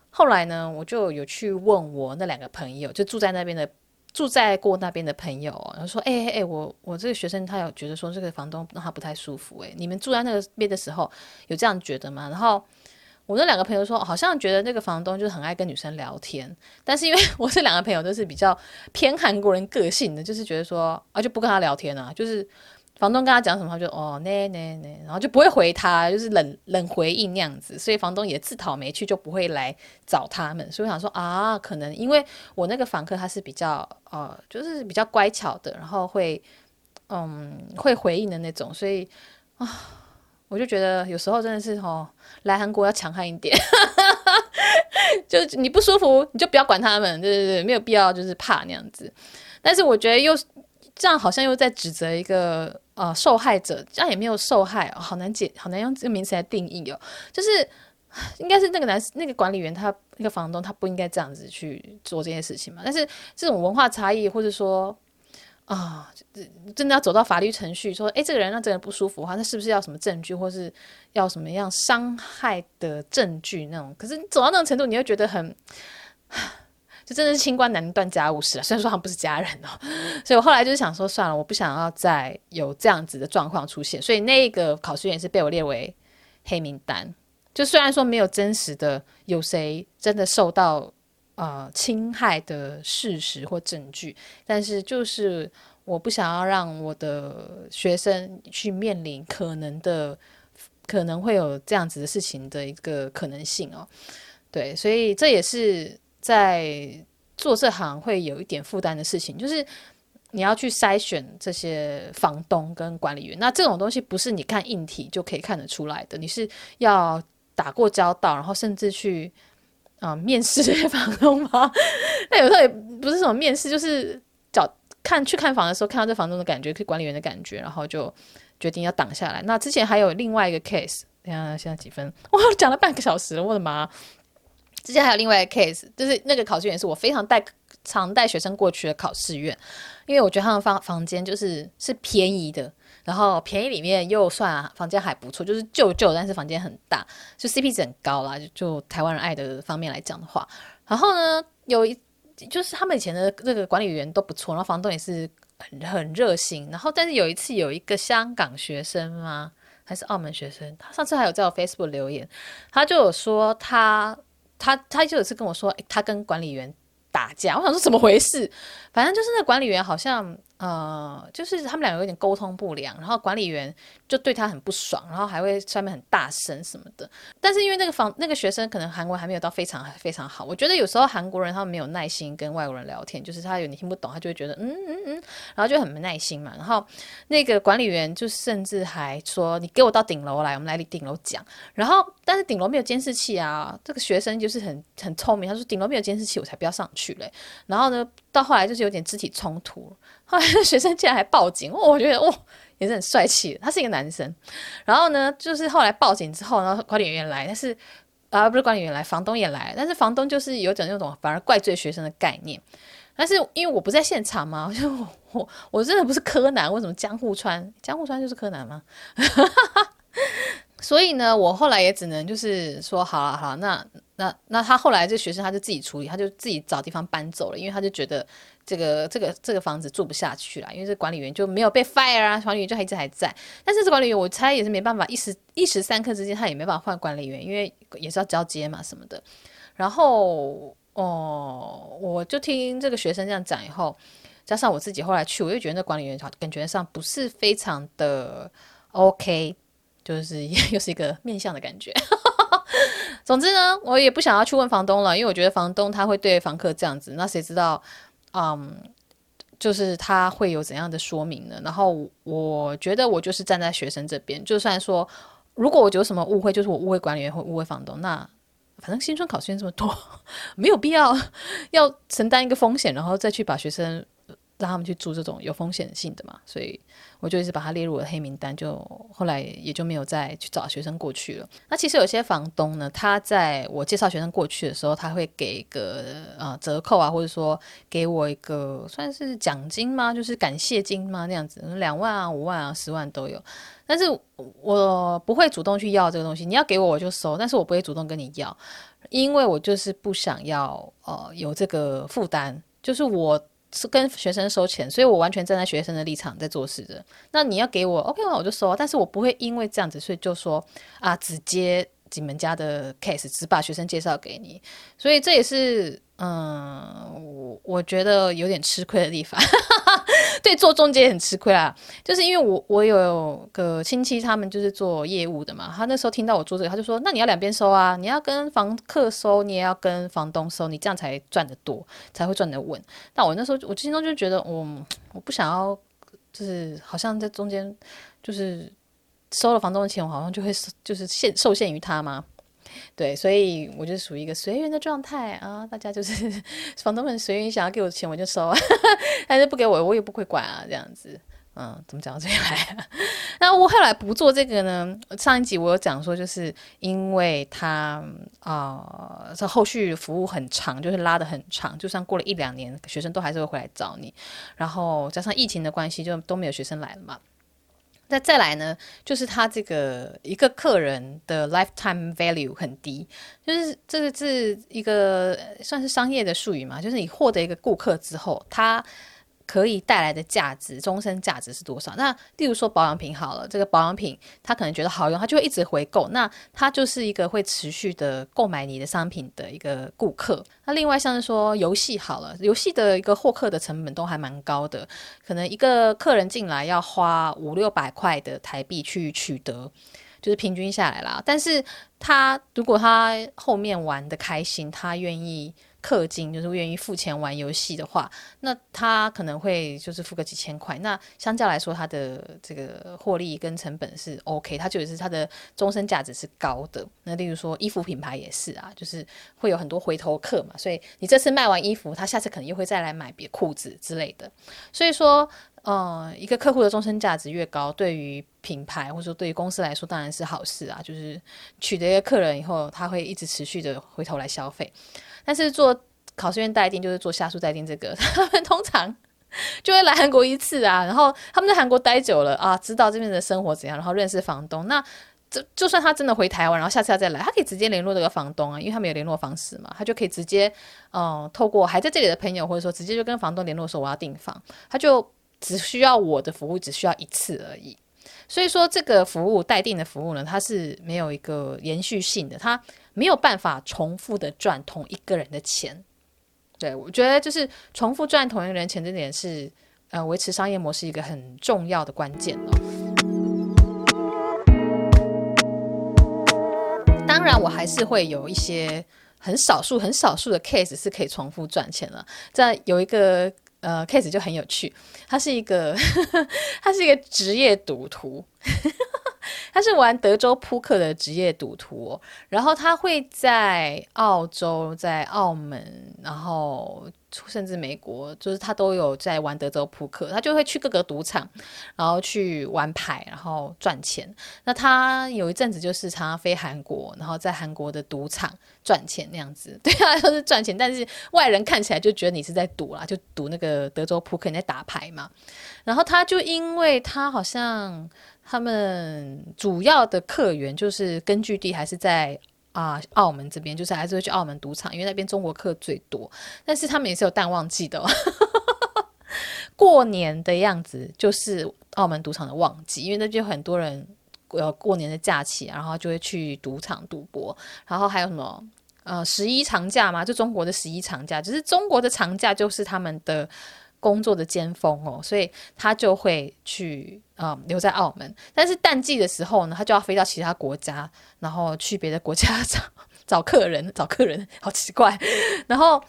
后来呢，我就有去问我那两个朋友，就住在那边的住在过那边的朋友，然后说：“哎哎哎，我我这个学生他有觉得说这个房东让他不太舒服。哎，你们住在那个边的时候有这样觉得吗？”然后。我那两个朋友说，好像觉得那个房东就是很爱跟女生聊天，但是因为我这两个朋友都是比较偏韩国人个性的，就是觉得说啊就不跟他聊天啊，就是房东跟他讲什么，他就哦那那那，然后就不会回他，就是冷冷回应那样子，所以房东也自讨没趣，就不会来找他们。所以我想说啊，可能因为我那个房客他是比较呃，就是比较乖巧的，然后会嗯会回应的那种，所以啊。我就觉得有时候真的是哦，来韩国要强悍一点，就你不舒服你就不要管他们，对对对，没有必要就是怕那样子。但是我觉得又这样好像又在指责一个呃受害者，这样也没有受害，哦，好难解，好难用这个名词来定义哦。就是应该是那个男那个管理员他那个房东他不应该这样子去做这件事情嘛。但是这种文化差异或者说。啊，真的要走到法律程序，说，诶，这个人让这个人不舒服的话，那是不是要什么证据，或是要什么样伤害的证据那种？可是走到那种程度，你又觉得很，就真的是清官难断家务事啊。虽然说他们不是家人哦，所以我后来就是想说，算了，我不想要再有这样子的状况出现，所以那个考试院是被我列为黑名单。就虽然说没有真实的有谁真的受到。呃，侵害的事实或证据，但是就是我不想要让我的学生去面临可能的可能会有这样子的事情的一个可能性哦。对，所以这也是在做这行会有一点负担的事情，就是你要去筛选这些房东跟管理员。那这种东西不是你看硬体就可以看得出来的，你是要打过交道，然后甚至去。啊、面试这 些房东吗？那有时候也不是什么面试，就是找看去看房的时候，看到这房东的感觉，管理员的感觉，然后就决定要挡下来。那之前还有另外一个 case，等下现在几分？哇，讲了半个小时了，我的妈！之前还有另外一个 case，就是那个考试院是我非常带常带学生过去的考试院，因为我觉得他们房房间就是是便宜的。然后便宜里面又算房间还不错，就是旧旧，但是房间很大，就 CP 值很高啦。就就台湾人爱的方面来讲的话，然后呢，有一就是他们以前的这个管理员都不错，然后房东也是很很热心。然后但是有一次有一个香港学生吗？还是澳门学生？他上次还有在我 Facebook 留言，他就有说他他他就有次跟我说，他跟管理员打架。我想说怎么回事？反正就是那管理员好像。呃，就是他们两个有点沟通不良，然后管理员就对他很不爽，然后还会上面很大声什么的。但是因为那个房那个学生可能韩文还没有到非常非常好，我觉得有时候韩国人他们没有耐心跟外国人聊天，就是他有你听不懂，他就会觉得嗯嗯嗯，然后就很没耐心嘛。然后那个管理员就甚至还说：“你给我到顶楼来，我们来顶楼讲。”然后但是顶楼没有监视器啊，这个学生就是很很聪明，他说：“顶楼没有监视器，我才不要上去嘞。”然后呢，到后来就是有点肢体冲突。后来学生竟然还报警，哦、我觉得哦也是很帅气。他是一个男生，然后呢，就是后来报警之后，然后管理员来，但是啊不是管理员来，房东也来，但是房东就是有点那种反而怪罪学生的概念。但是因为我不在现场嘛，我就我我真的不是柯南，为什么江户川江户川就是柯南吗？所以呢，我后来也只能就是说，好了好了，那那那他后来这学生他就自己处理，他就自己找地方搬走了，因为他就觉得这个这个这个房子住不下去了，因为这管理员就没有被 fire 啊，管理员就还一直还在。但是这管理员我猜也是没办法，一时一时三刻之间他也没办法换管理员，因为也是要交接嘛什么的。然后哦，我就听这个学生这样讲以后，加上我自己后来去，我就觉得那管理员感觉上不是非常的 OK。就是 又是一个面相的感觉。总之呢，我也不想要去问房东了，因为我觉得房东他会对房客这样子，那谁知道，嗯，就是他会有怎样的说明呢？然后我觉得我就是站在学生这边，就算说如果我有什么误会，就是我误会管理员或误会房东，那反正新春考试这么多，没有必要 要承担一个风险，然后再去把学生。让他们去住这种有风险性的嘛，所以我就一直把它列入了黑名单，就后来也就没有再去找学生过去了。那其实有些房东呢，他在我介绍学生过去的时候，他会给一个呃折扣啊，或者说给我一个算是奖金吗？就是感谢金吗？那样子，两万啊、五万啊、十万都有。但是我不会主动去要这个东西，你要给我我就收，但是我不会主动跟你要，因为我就是不想要呃有这个负担，就是我。是跟学生收钱，所以我完全站在学生的立场在做事的。那你要给我 OK 那我就收，但是我不会因为这样子，所以就说啊，只接你们家的 case，只把学生介绍给你。所以这也是嗯，我我觉得有点吃亏的地方。对，做中介很吃亏啊，就是因为我我有个亲戚，他们就是做业务的嘛。他那时候听到我做这个，他就说：“那你要两边收啊，你要跟房客收，你也要跟房东收，你这样才赚得多，才会赚得稳。”但我那时候我心中就觉得，我、我不想要，就是好像在中间，就是收了房东的钱，我好像就会就是限受限于他嘛。对，所以我就属于一个随缘的状态啊，大家就是 房东们随缘，想要给我钱我就收，但是不给我我也不会管啊，这样子，嗯，怎么讲到这里来？那我后来不做这个呢？上一集我有讲说，就是因为他啊，这、后续服务很长，就是拉得很长，就算过了一两年，学生都还是会回来找你。然后加上疫情的关系，就都没有学生来了嘛。那再来呢，就是他这个一个客人的 lifetime value 很低，就是这个是一个算是商业的术语嘛，就是你获得一个顾客之后，他。可以带来的价值，终身价值是多少？那例如说保养品好了，这个保养品他可能觉得好用，他就会一直回购，那他就是一个会持续的购买你的商品的一个顾客。那另外像是说游戏好了，游戏的一个获客的成本都还蛮高的，可能一个客人进来要花五六百块的台币去取得，就是平均下来啦。但是他如果他后面玩得开心，他愿意。氪金就是愿意付钱玩游戏的话，那他可能会就是付个几千块。那相较来说，他的这个获利跟成本是 OK，他就是他的终身价值是高的。那例如说衣服品牌也是啊，就是会有很多回头客嘛。所以你这次卖完衣服，他下次可能又会再来买别裤子之类的。所以说，嗯，一个客户的终身价值越高，对于品牌或者说对于公司来说，当然是好事啊。就是取得一个客人以后，他会一直持续的回头来消费。但是做考试院代订就是做下属代订，这个 他们通常就会来韩国一次啊，然后他们在韩国待久了啊，知道这边的生活怎样，然后认识房东。那就就算他真的回台湾，然后下次要再来，他可以直接联络这个房东啊，因为他们有联络方式嘛，他就可以直接嗯、呃，透过还在这里的朋友，或者说直接就跟房东联络说我要订房，他就只需要我的服务，只需要一次而已。所以说这个服务待定的服务呢，它是没有一个延续性的，它。没有办法重复的赚同一个人的钱，对，我觉得就是重复赚同一个人钱这点是呃维持商业模式一个很重要的关键哦。当然，我还是会有一些很少数、很少数的 case 是可以重复赚钱的。在有一个呃 case 就很有趣，他是一个 他是一个职业赌徒。他是玩德州扑克的职业赌徒，然后他会在澳洲、在澳门，然后甚至美国，就是他都有在玩德州扑克。他就会去各个赌场，然后去玩牌，然后赚钱。那他有一阵子就是常常飞韩国，然后在韩国的赌场赚钱那样子。对啊，就是赚钱，但是外人看起来就觉得你是在赌啦，就赌那个德州扑克，你在打牌嘛。然后他就因为他好像。他们主要的客源就是根据地还是在啊、澳门这边，就是还是会去澳门赌场，因为那边中国客最多。但是他们也是有淡旺季的、哦，过年的样子就是澳门赌场的旺季，因为那边很多人呃过年的假期，然后就会去赌场赌博。然后还有什么呃十一长假嘛，就中国的十一长假，就是中国的长假就是他们的。工作的尖峰哦，所以他就会去啊、留在澳门，但是淡季的时候呢，他就要飞到其他国家，然后去别的国家找 找客人，找客人，好奇怪，然后。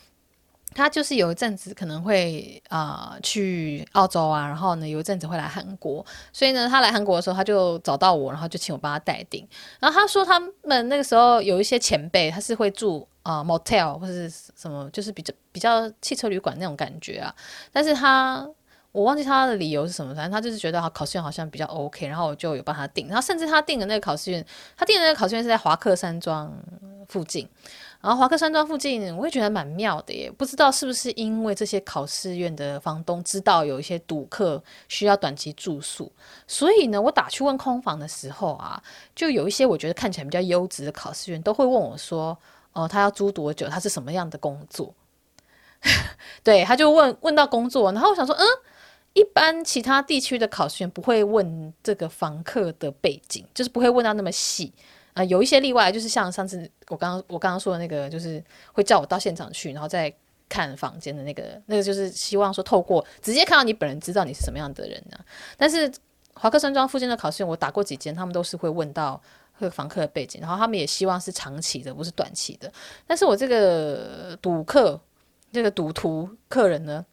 他就是有一阵子可能会啊、去澳洲啊，然后呢有一阵子会来韩国，所以呢他来韩国的时候他就找到我，然后就请我帮他代订。然后他说他们那个时候有一些前辈，他是会住啊、motel 或者是什么，就是比较比较汽车旅馆那种感觉啊。但是他我忘记他的理由是什么，反正他就是觉得考试院好像比较 OK，然后我就有帮他订。然后甚至他订的那个考试院，他订的那个考试院是在华克山庄附近。然后华克山庄附近，我也觉得蛮妙的耶。不知道是不是因为这些考试院的房东知道有一些赌客需要短期住宿，所以呢，我打去问空房的时候啊，就有一些我觉得看起来比较优质的考试院都会问我说：“哦，他要租多久？他是什么样的工作？” 对，他就问问到工作，然后我想说，嗯，一般其他地区的考试员不会问这个房客的背景，就是不会问到那么细。啊、有一些例外，就是像上次我刚刚我刚刚说的那个，就是会叫我到现场去，然后再看房间的那个，那个就是希望说透过直接看到你本人，知道你是什么样的人呢、但是华克山庄附近的考试院，我打过几间，他们都是会问到这个房客的背景，然后他们也希望是长期的，不是短期的。但是我这个赌客，这个赌徒客人呢，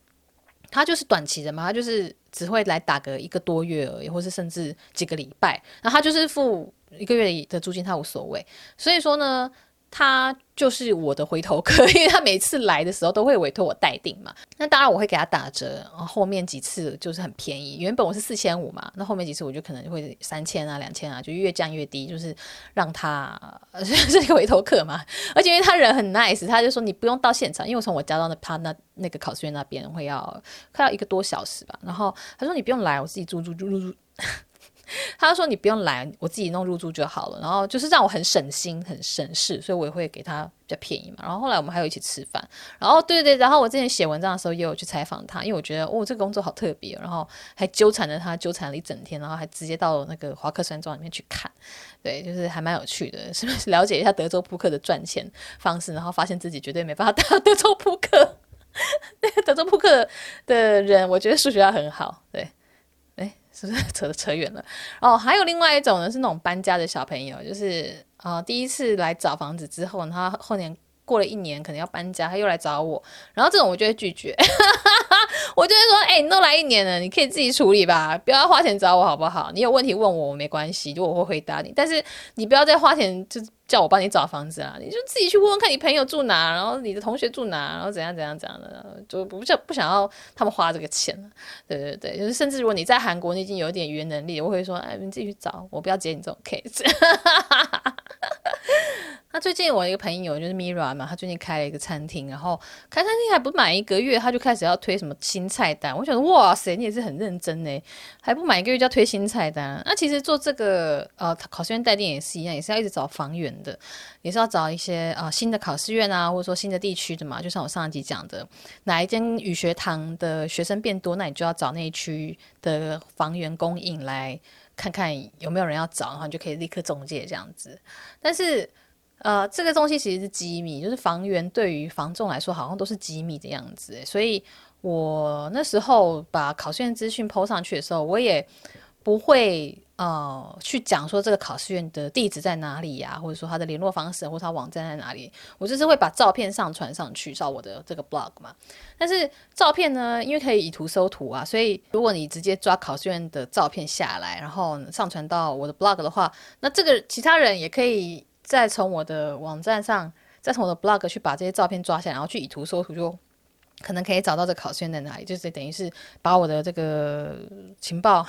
他就是短期的嘛，他就是只会来打个一个多月而已，或是甚至几个礼拜，然后他就是付。一个月的租金他无所谓，所以说呢，他就是我的回头客，因为他每次来的时候都会委托我代订嘛。那当然我会给他打折，然后后面几次就是很便宜。原本我是四千五嘛，那后面几次我就可能会三千啊、两千啊，就越降越低，就是让他 是一个回头客嘛。而且因为他人很 nice，他就说你不用到现场，因为我从我家到那他那那个考试院那边会要快要一个多小时吧。然后他说你不用来，我自己租租租租租。他说：“你不用来，我自己弄入住就好了。”然后就是让我很省心、很省事，所以我也会给他比较便宜嘛。然后后来我们还有一起吃饭。然后对对，然后我之前写文章的时候也有去采访他，因为我觉得哦，这个工作好特别。然后还纠缠着他，纠缠了一整天，然后还直接到那个华克山庄里面去看。对，就是还蛮有趣的，是不是？了解一下德州扑克的赚钱方式，然后发现自己绝对没办法打德州扑克。德州扑克的人，我觉得数学要很好。对。是不是 扯扯远了？哦，还有另外一种呢，是那种搬家的小朋友，就是啊、第一次来找房子之后，他后年过了一年，可能要搬家，他又来找我，然后这种我就会拒绝，我就会说，哎、你都来一年了，你可以自己处理吧，不要花钱找我好不好？你有问题问我，我没关系，就我会回答你，但是你不要再花钱就。叫我帮你找房子啊，你就自己去问问看你朋友住哪，然后你的同学住哪，然后怎样怎样怎样的，就不想不想要他们花这个钱。对对对，就是甚至如果你在韩国，你已经有点语言能力，我会说，哎，你自己去找，我不要接你这种 case。那最近我一个朋友就是 Mira 嘛，他最近开了一个餐厅，然后开餐厅还不满一个月，他就开始要推什么新菜单。我想说，哇塞，你也是很认真呢，还不满一个月就要推新菜单。那其实做这个呃考试院代订也是一样，也是要一直找房源的，也是要找一些啊、新的考试院啊，或者说新的地区的嘛。就像我上一集讲的，哪一间语学堂的学生变多，那你就要找那一区的房源供应来看看有没有人要找，然后你就可以立刻中介这样子。但是。呃，这个东西其实是机密，就是房源对于房仲来说好像都是机密的样子，所以我那时候把考试院资讯 PO 上去的时候，我也不会呃去讲说这个考试院的地址在哪里呀、或者说他的联络方式或他网站在哪里，我就是会把照片上传上去到我的这个 blog 嘛。但是照片呢，因为可以以图搜图啊，所以如果你直接抓考试院的照片下来，然后上传到我的 blog 的话，那这个其他人也可以。再从我的网站上，再从我的 blog 去把这些照片抓下来，然后去以图搜图，就可能可以找到这考卷在哪里。就是等于是把我的这个情报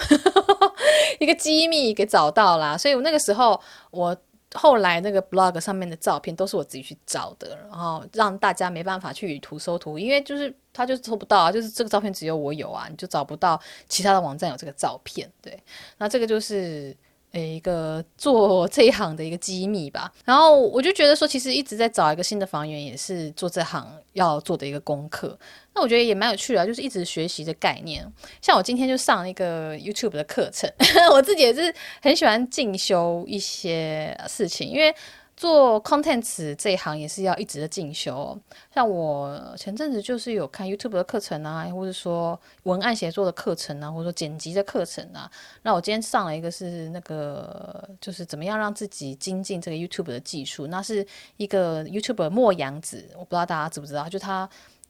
一个机密给找到啦。所以我那个时候，我后来那个 blog 上面的照片都是我自己去找的，然后让大家没办法去以图搜图，因为就是他就是搜不到啊，就是这个照片只有我有啊，你就找不到其他的网站有这个照片。对，那这个就是。一个做这一行的一个机密吧，然后我就觉得说，其实一直在找一个新的房源，也是做这行要做的一个功课。那我觉得也蛮有趣的，就是一直学习的概念。像我今天就上一个 YouTube 的课程，我自己也是很喜欢进修一些事情，因为。做 contents 这一行也是要一直的进修，像我前阵子就是有看 YouTube 的课程啊，或者说文案写作的课程啊，或者说剪辑的课程啊。那我今天上了一个是那个，就是怎么样让自己精进这个 YouTube 的技术。那是一个 YouTuber 莫阳子，我不知道大家知不知道，就他。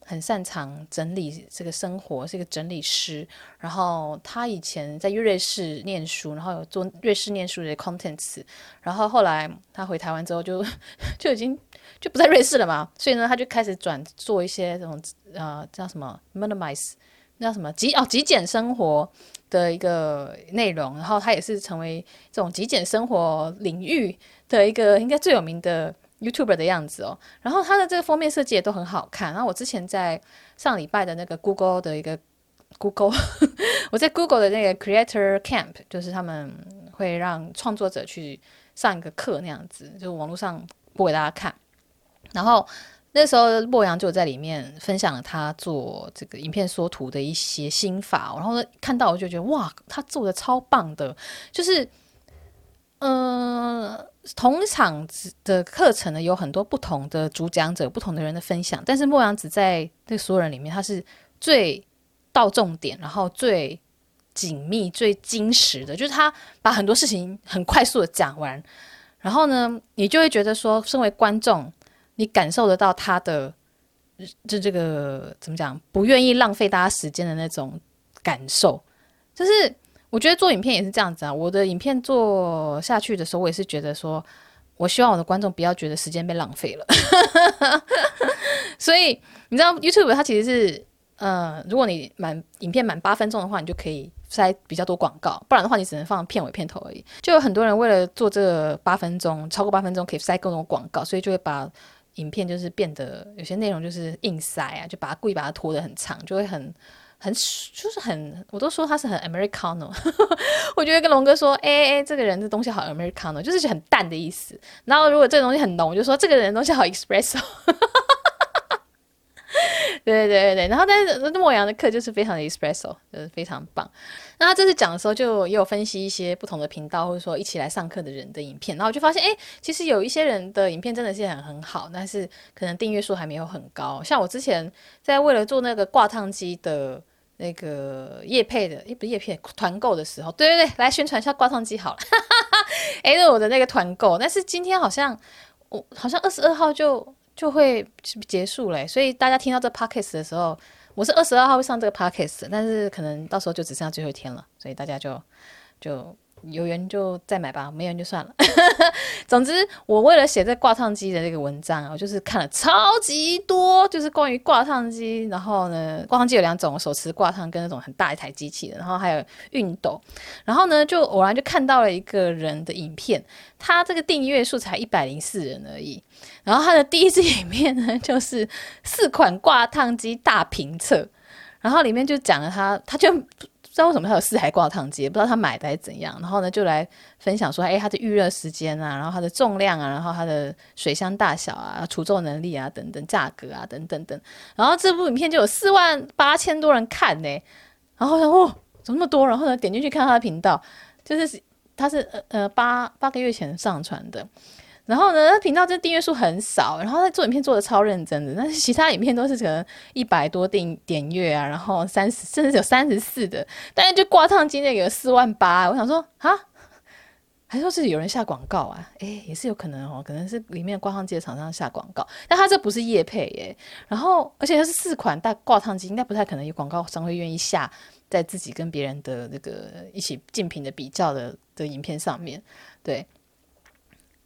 很擅长整理这个生活，是一个整理师。然后他以前在瑞士念书，然后有做瑞士念书的 contents。然后后来他回台湾之后就，就已经就不在瑞士了嘛。所以呢，他就开始转做一些这种呃叫什么 minimize，那叫什么极哦极简生活的一个内容。然后他也是成为这种极简生活领域的一个应该最有名的。YouTuber 的样子哦，然后他的这个封面设计也都很好看。然后我之前在上礼拜的那个 Google 的一个 Google，我在 Google 的那个 Creator Camp，就是他们会让创作者去上一个课那样子，就网络上播给大家看。然后那时候洛阳就在里面分享了他做这个影片缩图的一些心法，然后看到我就觉得哇，他做的超棒的，就是嗯。同场的课程呢，有很多不同的主讲者，不同的人的分享。但是莫阳子在这所有人里面，他是最到重点，然后最紧密、最精实的，就是他把很多事情很快速的讲完。然后呢，你就会觉得说，身为观众，你感受得到他的就这个怎么讲，不愿意浪费大家时间的那种感受，就是。我觉得做影片也是这样子啊，我的影片做下去的时候，我也是觉得说，我希望我的观众不要觉得时间被浪费了。所以你知道 YouTube 它其实是，呃，如果你满影片满八分钟的话，你就可以塞比较多广告，不然的话你只能放片尾片头而已。就有很多人为了做这八分钟，超过八分钟可以塞更多广告，所以就会把影片就是变得有些内容就是硬塞啊，就把它故意把它拖得很长，就会很。很就是很，我都说他是很 Americano，我觉得跟龙哥说，哎、欸、哎、这个人这东西好 Americano，就是很淡的意思。然后如果这东西很浓，我就说这个人东西好 Espresso。对对对对，然后但是莫阳的课就是非常的 espresso，就是非常棒。那他这次讲的时候，就也有分析一些不同的频道，或者说一起来上课的人的影片，然后我就发现，哎，其实有一些人的影片真的是很很好，但是可能订阅数还没有很高。像我之前在为了做那个挂烫机的那个叶配的，诶，不是业配团购的时候，对对对，来宣传一下挂烫机好了。哎，那我的那个团购，但是今天好像我好像二十二号就。就会结束嘞，所以大家听到这 podcast 的时候，我是二十二号会上这个 podcast，但是可能到时候就只剩下最后一天了，所以大家就就。有缘就再买吧，没缘就算了。总之，我为了写这挂烫机的这个文章，我就是看了超级多，就是关于挂烫机。然后呢，挂烫机有两种，手持挂烫跟那种很大一台机器的，然后还有熨斗。然后呢，就偶然就看到了一个人的影片，他这个订阅数才一百零四人而已。然后他的第一支影片呢，就是四款挂烫机大评测，然后里面就讲了他，他就。不知道为什么他有四台挂烫机，不知道他买的还是怎样。然后呢，就来分享说，哎，它的预热时间啊，然后它的重量啊，然后它的水箱大小啊，除皱能力啊，等等，价格啊，等等等。然后这部影片就有四万八千多人看呢。然后呢，哦，怎么那么多？然后呢，点进去看他的频道，就是他是呃呃八八个月前上传的。然后呢，他频道这订阅数很少，然后他做影片做的超认真的，但是其他影片都是可能一百多订点阅啊，然后三十甚至有三十四的，但是就挂烫机那个四万八，我想说啊，还说是有人下广告啊，诶，也是有可能哦，可能是里面挂烫机的厂商下广告，但他这不是业配耶，然后而且它是四款大挂烫机，应该不太可能有广告商会愿意下在自己跟别人的那个一起竞品的比较的的影片上面，对。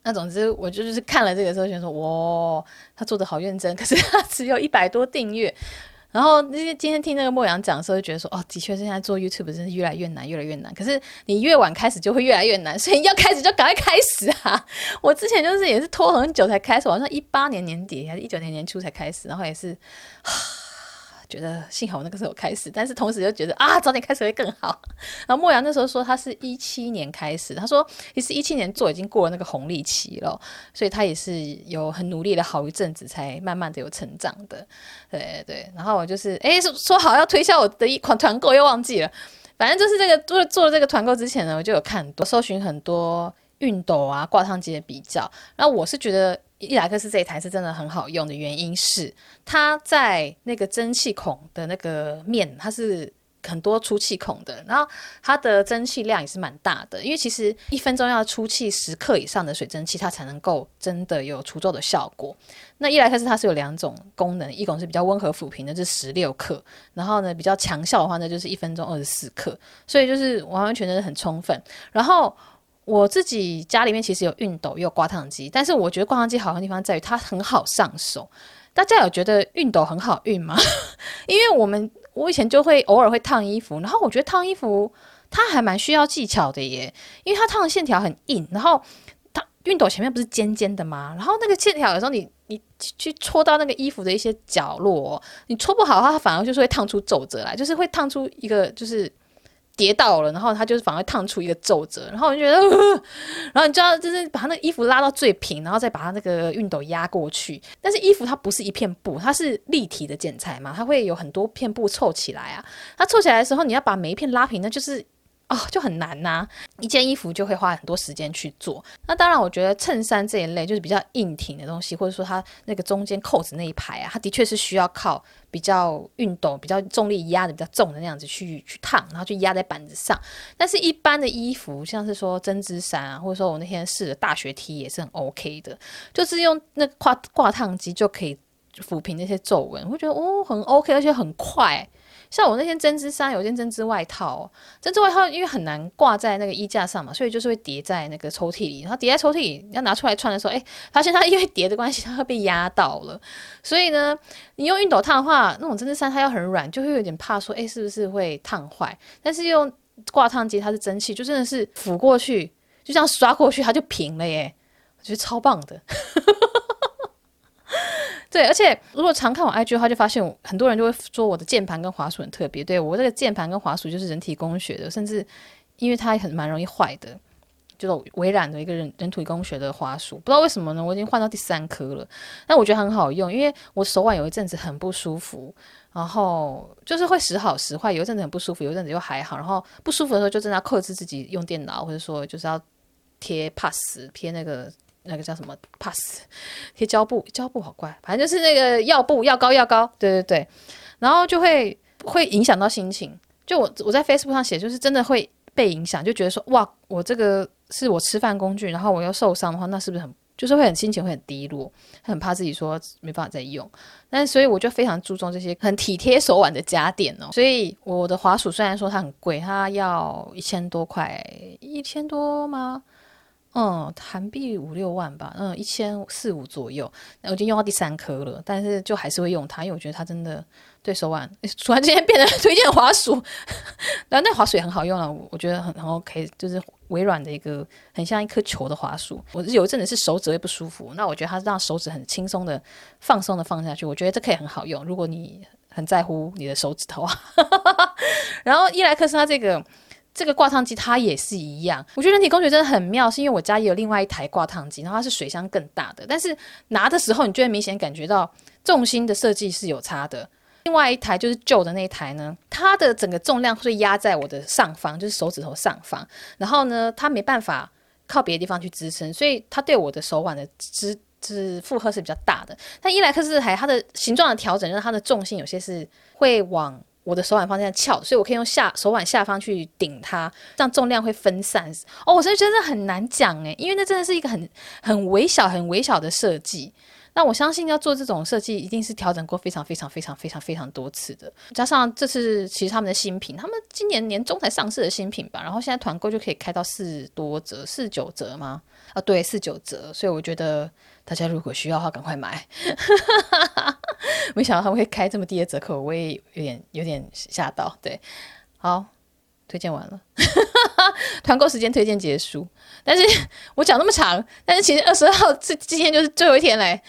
那总之，我就就是看了这个时候，想说哇，他做的好认真，可是他 只有一百多订阅。然后那些今天听那个莫阳讲的时候，就觉得说哦，的确是现在做 YouTube 真是越来越难，越来越难。可是你越晚开始，就会越来越难，所以要开始就赶快开始啊！我之前就是也是拖很久才开始，好像一八年年底还是一九年年初才开始，然后也是。觉得幸好我那个时候开始，但是同时又觉得啊，早点开始会更好。然后莫阳那时候说他是一七年开始，他说其实一七年做已经过了那个红利期了，所以他也是有很努力了好一阵子才慢慢的有成长的。对对，然后我就是哎说说好要推销我的一款团购又忘记了，反正就是这个做做了这个团购之前呢，我就有看多搜寻很多熨斗啊挂烫机的比较，然后我是觉得。伊莱克斯这一台是真的很好用的原因是，它在那个蒸汽孔的那个面，它是很多出气孔的，然后它的蒸汽量也是蛮大的。因为其实一分钟要出气十克以上的水蒸气，它才能够真的有除皱的效果。那伊莱克斯它是有两种功能，一种是比较温和抚平的，是十六克，然后呢比较强效的话呢，就是一分钟二十四克，所以就是完完全全的很充分。然后。我自己家里面其实有熨斗，也有挂烫机，但是我觉得挂烫机好的地方在于它很好上手。大家有觉得熨斗很好熨吗？因为我们我以前就会偶尔会烫衣服，然后我觉得烫衣服它还蛮需要技巧的耶，因为它烫的线条很硬，然后它熨斗前面不是尖尖的吗？然后那个线条有时候你你去戳到那个衣服的一些角落，你戳不好的话，它反而就是会烫出皱褶来，就是会烫出一个就是。跌到了，然后它就是反而烫出一个皱褶，然后我就觉得，然后你就要，就是把它那衣服拉到最平，然后再把它那个熨斗压过去。但是衣服它不是一片布，它是立体的剪裁嘛，它会有很多片布凑起来啊。它凑起来的时候，你要把每一片拉平，那就是。哦，就很难呐、一件衣服就会花很多时间去做。那当然，我觉得衬衫这一类就是比较硬挺的东西，或者说它那个中间扣子那一排啊，它的确是需要靠比较熨斗、比较重力压的比较重的那样子去去烫，然后去压在板子上。但是，一般的衣服，像是说针织衫啊，或者说我那天试的大学 T 也是很 OK 的，就是用那挂挂烫机就可以抚平那些皱纹，我觉得哦很 OK，而且很快。像我那件针织衫，有件针织外套，针织外套因为很难挂在那个衣架上嘛，所以就是会叠在那个抽屉里。然后叠在抽屉里，要拿出来穿的时候，哎，发现它因为叠的关系，它会被压到了。所以呢，你用熨斗烫的话，那种针织衫它要很软，就会有点怕说，哎，是不是会烫坏？但是用挂烫机，它是蒸汽，就真的是抚过去，就这样刷过去，它就平了耶。我觉得超棒的。对，而且如果常看我 IG 的话，就发现很多人就会说我的键盘跟滑鼠很特别。对，我这个键盘跟滑鼠就是人体工学的，甚至因为它很蛮容易坏的，就是微软的一个人人体工学的滑鼠。不知道为什么呢？我已经换到第三颗了，但我觉得很好用，因为我手腕有一阵子很不舒服，然后就是会时好时坏，有一阵子很不舒服，有一阵子又还好。然后不舒服的时候就真的要克制自己用电脑，或者说就是要贴 pass 贴那个。那个叫什么 pass 贴胶布，胶布好怪，反正就是那个药布药膏药膏，对对对，然后就会会影响到心情。就我我在 Facebook 上写，就是真的会被影响，就觉得说哇，我这个是我吃饭工具，然后我又受伤的话，那是不是很就是会很心情会很低落，很怕自己说没办法再用。但所以我就非常注重这些很体贴手腕的家电哦。所以我的滑鼠虽然说它很贵，它要一千多块，一千多吗？嗯，韩币五六万吧，嗯，一千四五左右，我已经用到第三颗了，但是就还是会用它，因为我觉得它真的对手腕，突然之间变得 推荐滑鼠，然后那滑鼠也很好用了，我觉得很很 OK，就是微软的一个很像一颗球的滑鼠。我有一阵子是手指会不舒服，那我觉得它让手指很轻松的放松的放下去，我觉得这可以很好用。如果你很在乎你的手指头啊，然后伊莱克斯它这个。这个挂烫机它也是一样，我觉得人体工学真的很妙，是因为我家也有另外一台挂烫机，然后它是水箱更大的，但是拿的时候你就会明显感觉到重心的设计是有差的。另外一台就是旧的那一台呢，它的整个重量会压在我的上方，就是手指头上方，然后呢，它没办法靠别的地方去支撑，所以它对我的手腕的支支负荷是比较大的。但伊莱克斯这台它的形状的调整，让它的重心有些是会往。我的手腕方向翘，所以我可以用下手腕下方去顶它，这样重量会分散。哦，我真的觉得很难讲诶，因为那真的是一个很很微小、很微小的设计。那我相信要做这种设计，一定是调整过非常非常非常非常非常多次的。加上这次其实他们的新品，他们今年年中才上市的新品吧，然后现在团购就可以开到四多折、四九折吗？啊，对，四九折。所以我觉得大家如果需要的话，赶快买。没想到他们会开这么低的折扣，我也有点有点吓到。对，好，推荐完了，团购时间推荐结束。但是 我讲那么长，但是其实二十二号这今天就是最后一天嘞。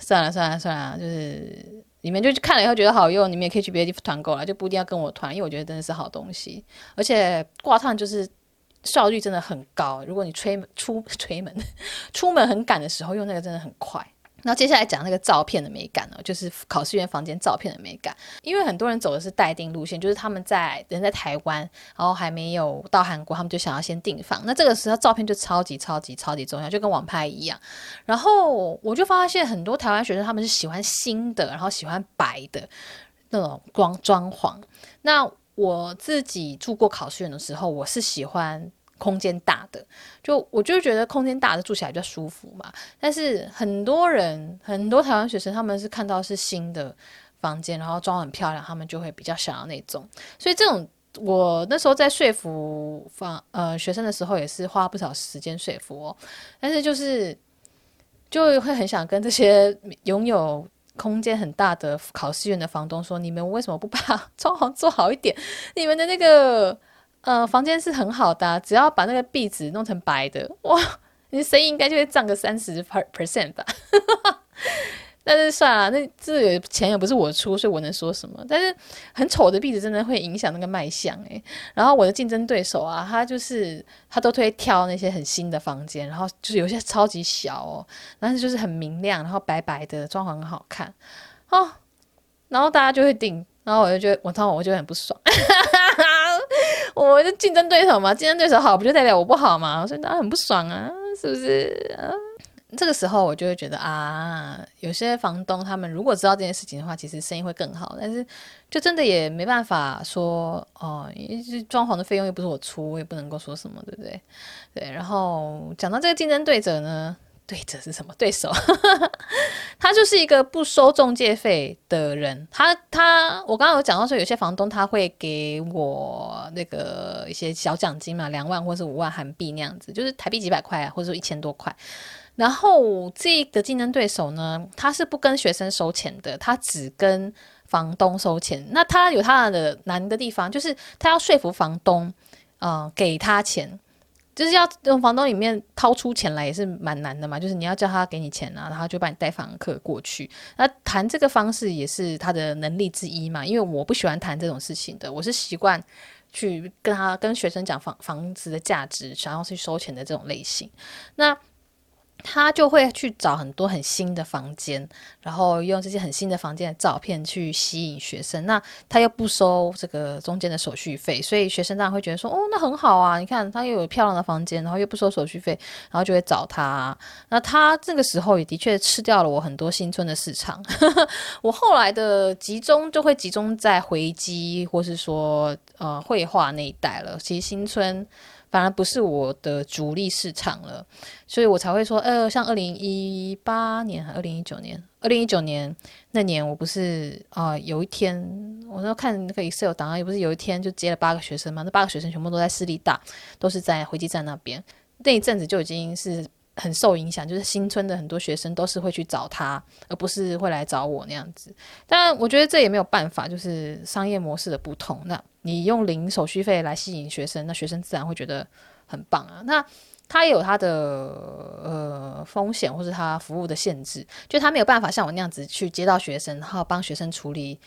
算了算了算了，就是你们就看了以后觉得好用，你们也可以去别的地方团购了，就不一定要跟我团，因为我觉得真的是好东西，而且挂烫就是效率真的很高。如果你吹 出吹门 出门很赶的时候，用那个真的很快。然后接下来讲那个照片的美感呢，就是考试院房间照片的美感。因为很多人走的是待定路线，就是他们在人在台湾，然后还没有到韩国，他们就想要先订房。那这个时候照片就超级超级超级重要，就跟网拍一样。然后我就发现很多台湾学生他们是喜欢新的，然后喜欢白的那种光装潢。那我自己住过考试院的时候，我是喜欢。空间大的，就我就觉得空间大的住起来比较舒服嘛。但是很多人，很多台湾学生，他们是看到是新的房间，然后装很漂亮，他们就会比较想要那种。所以这种，我那时候在说服房呃学生的时候，也是花不少时间说服哦。但是就是就会很想跟这些拥有空间很大的考试院的房东说：你们为什么不把 装潢做好一点？你们的那个。呃，房间是很好的，只要把那个壁纸弄成白的，哇，你的生意应该就会涨个三十 percent 吧。但是算了，那这个钱也不是我出，所以我能说什么？但是很丑的壁纸真的会影响那个卖相诶。然后我的竞争对手啊，他就是他都会挑那些很新的房间，然后就是有些超级小哦，但是就是很明亮，然后白白的，装潢很好看哦。然后大家就会订，然后我就觉得我当我就很不爽。我的竞争对手嘛，竞争对手好不就代表我不好嘛？所以当然很不爽啊，是不是？啊，这个时候我就会觉得啊，有些房东他们如果知道这件事情的话，其实生意会更好。但是就真的也没办法说哦，装潢的费用又不是我出，我也不能够说什么，对不对？对。然后讲到这个竞争对手呢，对者是什么？对手，他就是一个不收中介费的人。他他，我刚刚有讲到说，有些房东他会给我那个一些小奖金嘛，两万或是五万韩币那样子，就是台币几百块，或者说一千多块。然后这个竞争对手呢，他是不跟学生收钱的，他只跟房东收钱。那他有他的难的地方，就是他要说服房东，呃，给他钱。就是要从房东里面掏出钱来也是蛮难的嘛，就是你要叫他给你钱啊，然后就帮你带房客过去。那谈这个方式也是他的能力之一嘛，因为我不喜欢谈这种事情的，我是习惯去跟他跟学生讲房房子的价值，想要去收钱的这种类型。那他就会去找很多很新的房间，然后用这些很新的房间的照片去吸引学生。那他又不收这个中间的手续费，所以学生当然会觉得说：“哦，那很好啊！你看他又有漂亮的房间，然后又不收手续费，然后就会找他。”那他这个时候也的确吃掉了我很多新村的市场。我后来的集中就会集中在回击或是说呃绘画那一带了。其实新村。反而不是我的主力市场了，所以我才会说，呃，像二零一八年还二零一九年，二零一九年那年，我不是啊、有一天我要看那个 Excel 档案，也不是有一天就接了八个学生嘛，那八个学生全部都在私立大，都是在回基站那边，那一阵子就已经是。很受影响，就是新村的很多学生都是会去找他，而不是会来找我那样子。但我觉得这也没有办法，就是商业模式的不同。那你用零手续费来吸引学生，那学生自然会觉得很棒啊。那他也有他的呃风险，或是他服务的限制，就他没有办法像我那样子去接到学生，然后帮学生处理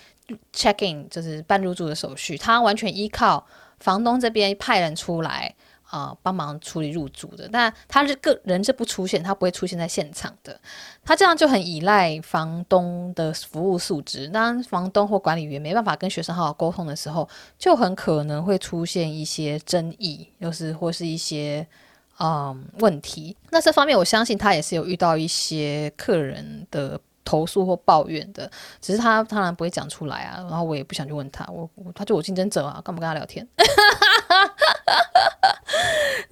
check in，就是办入住的手续。他完全依靠房东这边派人出来。啊，帮忙处理入住的，但他是个人是不出现，他不会出现在现场的。他这样就很依赖房东的服务素质。当房东或管理员没办法跟学生好好沟通的时候，就很可能会出现一些争议，又是或是一些嗯问题。那这方面，我相信他也是有遇到一些客人的投诉或抱怨的，只是他当然不会讲出来啊。然后我也不想去问他，我他就我竞争者啊，干嘛跟他聊天？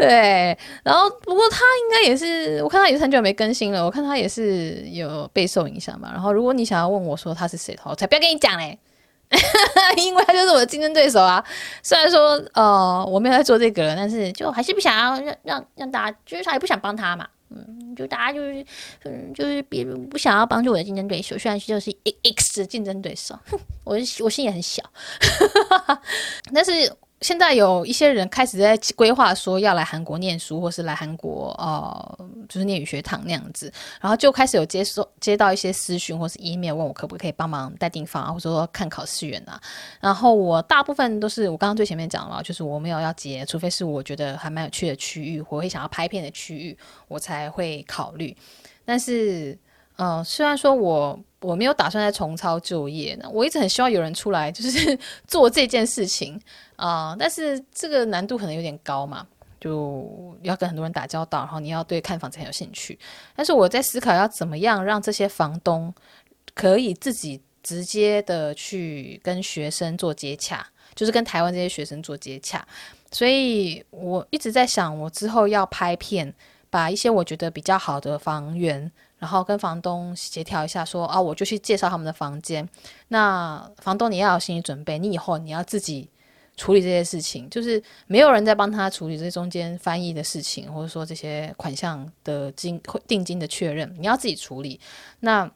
对，然后不过他应该也是，我看他也是很久没更新了。我看他也是有备受影响吧。然后如果你想要问我说他是谁的话，才不要跟你讲嘞，因为他就是我的竞争对手啊。虽然说呃我没有在做这个，但是就还是不想要让让让大家，就是他也不想帮他嘛。嗯，就大家就是嗯就是别人不想要帮助我的竞争对手，虽然就是 X 竞争对手，我我心也很小，但是。现在有一些人开始在规划说要来韩国念书，或是来韩国呃，就是念语学堂那样子，然后就开始有接收接到一些私讯或是 email 问我可不可以帮忙带订房啊，或者说看考试员啊。然后我大部分都是我刚刚最前面讲了，就是我没有要接，除非是我觉得还蛮有趣的区域，我会想要拍片的区域，我才会考虑。但是，嗯、呃，虽然说我。我没有打算再重操旧业呢，我一直很希望有人出来，就是 做这件事情啊、但是这个难度可能有点高嘛，就要跟很多人打交道，然后你要对看房子很有兴趣。但是我在思考要怎么样让这些房东可以自己直接的去跟学生做接洽，就是跟台湾这些学生做接洽。所以我一直在想，我之后要拍片，把一些我觉得比较好的房源。然后跟房东协调一下说，说啊，我就去介绍他们的房间。那房东你要有心理准备，你以后你要自己处理这些事情，就是没有人在帮他处理这中间翻译的事情，或者说这些款项的金定金的确认，你要自己处理。那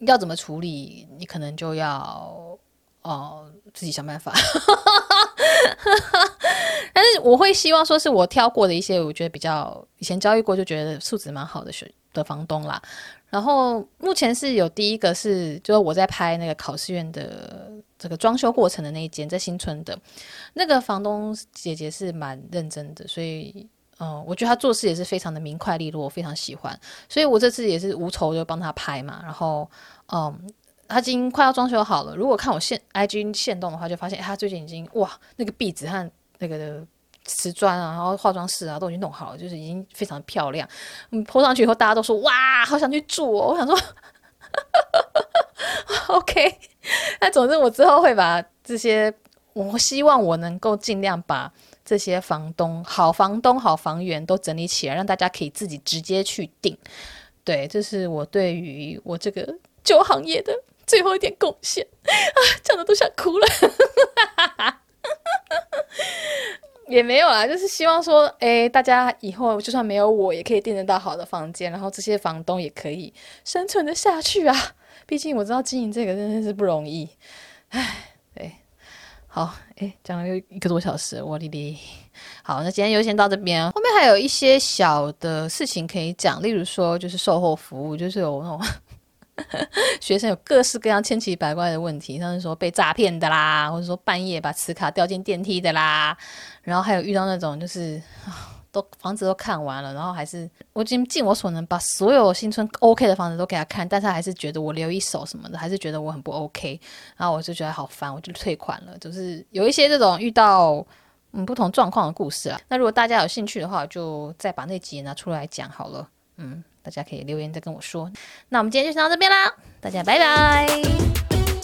要怎么处理？你可能就要哦自己想办法。但是我会希望说是我挑过的一些，我觉得比较以前交易过就觉得素质蛮好的学的房东啦，然后目前是有第一个是，就是我在拍那个考试院的这个装修过程的那一间，在新村的那个房东姐姐是蛮认真的，所以嗯，我觉得她做事也是非常的明快利落，我非常喜欢，所以我这次也是无仇就帮她拍嘛，然后嗯，她已经快要装修好了，如果看我现 IG 限动的话，就发现她最近已经哇，那个壁纸和那个的。瓷砖啊，然后化妆室啊，都已经弄好了，就是已经非常漂亮。嗯，铺上去以后，大家都说哇，好想去住哦。我想说 OK。那总之，我之后会把这些，我希望我能够尽量把这些房东、好房东、好房源都整理起来，让大家可以自己直接去订。对，这是我对于我这个旧行业的最后一点贡献啊，讲的都想哭了。也没有啦，就是希望说，哎，大家以后就算没有我，也可以订得到好的房间，然后这些房东也可以生存得下去啊。毕竟我知道经营这个真的是不容易，唉，对，好，哎，讲了又一个多小时，我哩哩。好，那今天就先到这边，后面还有一些小的事情可以讲，例如说就是售后服务，就是有那种。学生有各式各样千奇百怪的问题，像是说被诈骗的啦，或者说半夜把磁卡掉进电梯的啦，然后还有遇到那种就是都房子都看完了，然后还是我已经尽我所能把所有新村 OK 的房子都给他看，但他还是觉得我留一手什么的，还是觉得我很不 OK，然后我就觉得好烦，我就退款了。就是有一些这种遇到嗯不同状况的故事啊，那如果大家有兴趣的话，就再把那集拿出来讲好了，嗯。大家可以留言再跟我说，那我们今天就先到这边啦，大家拜拜。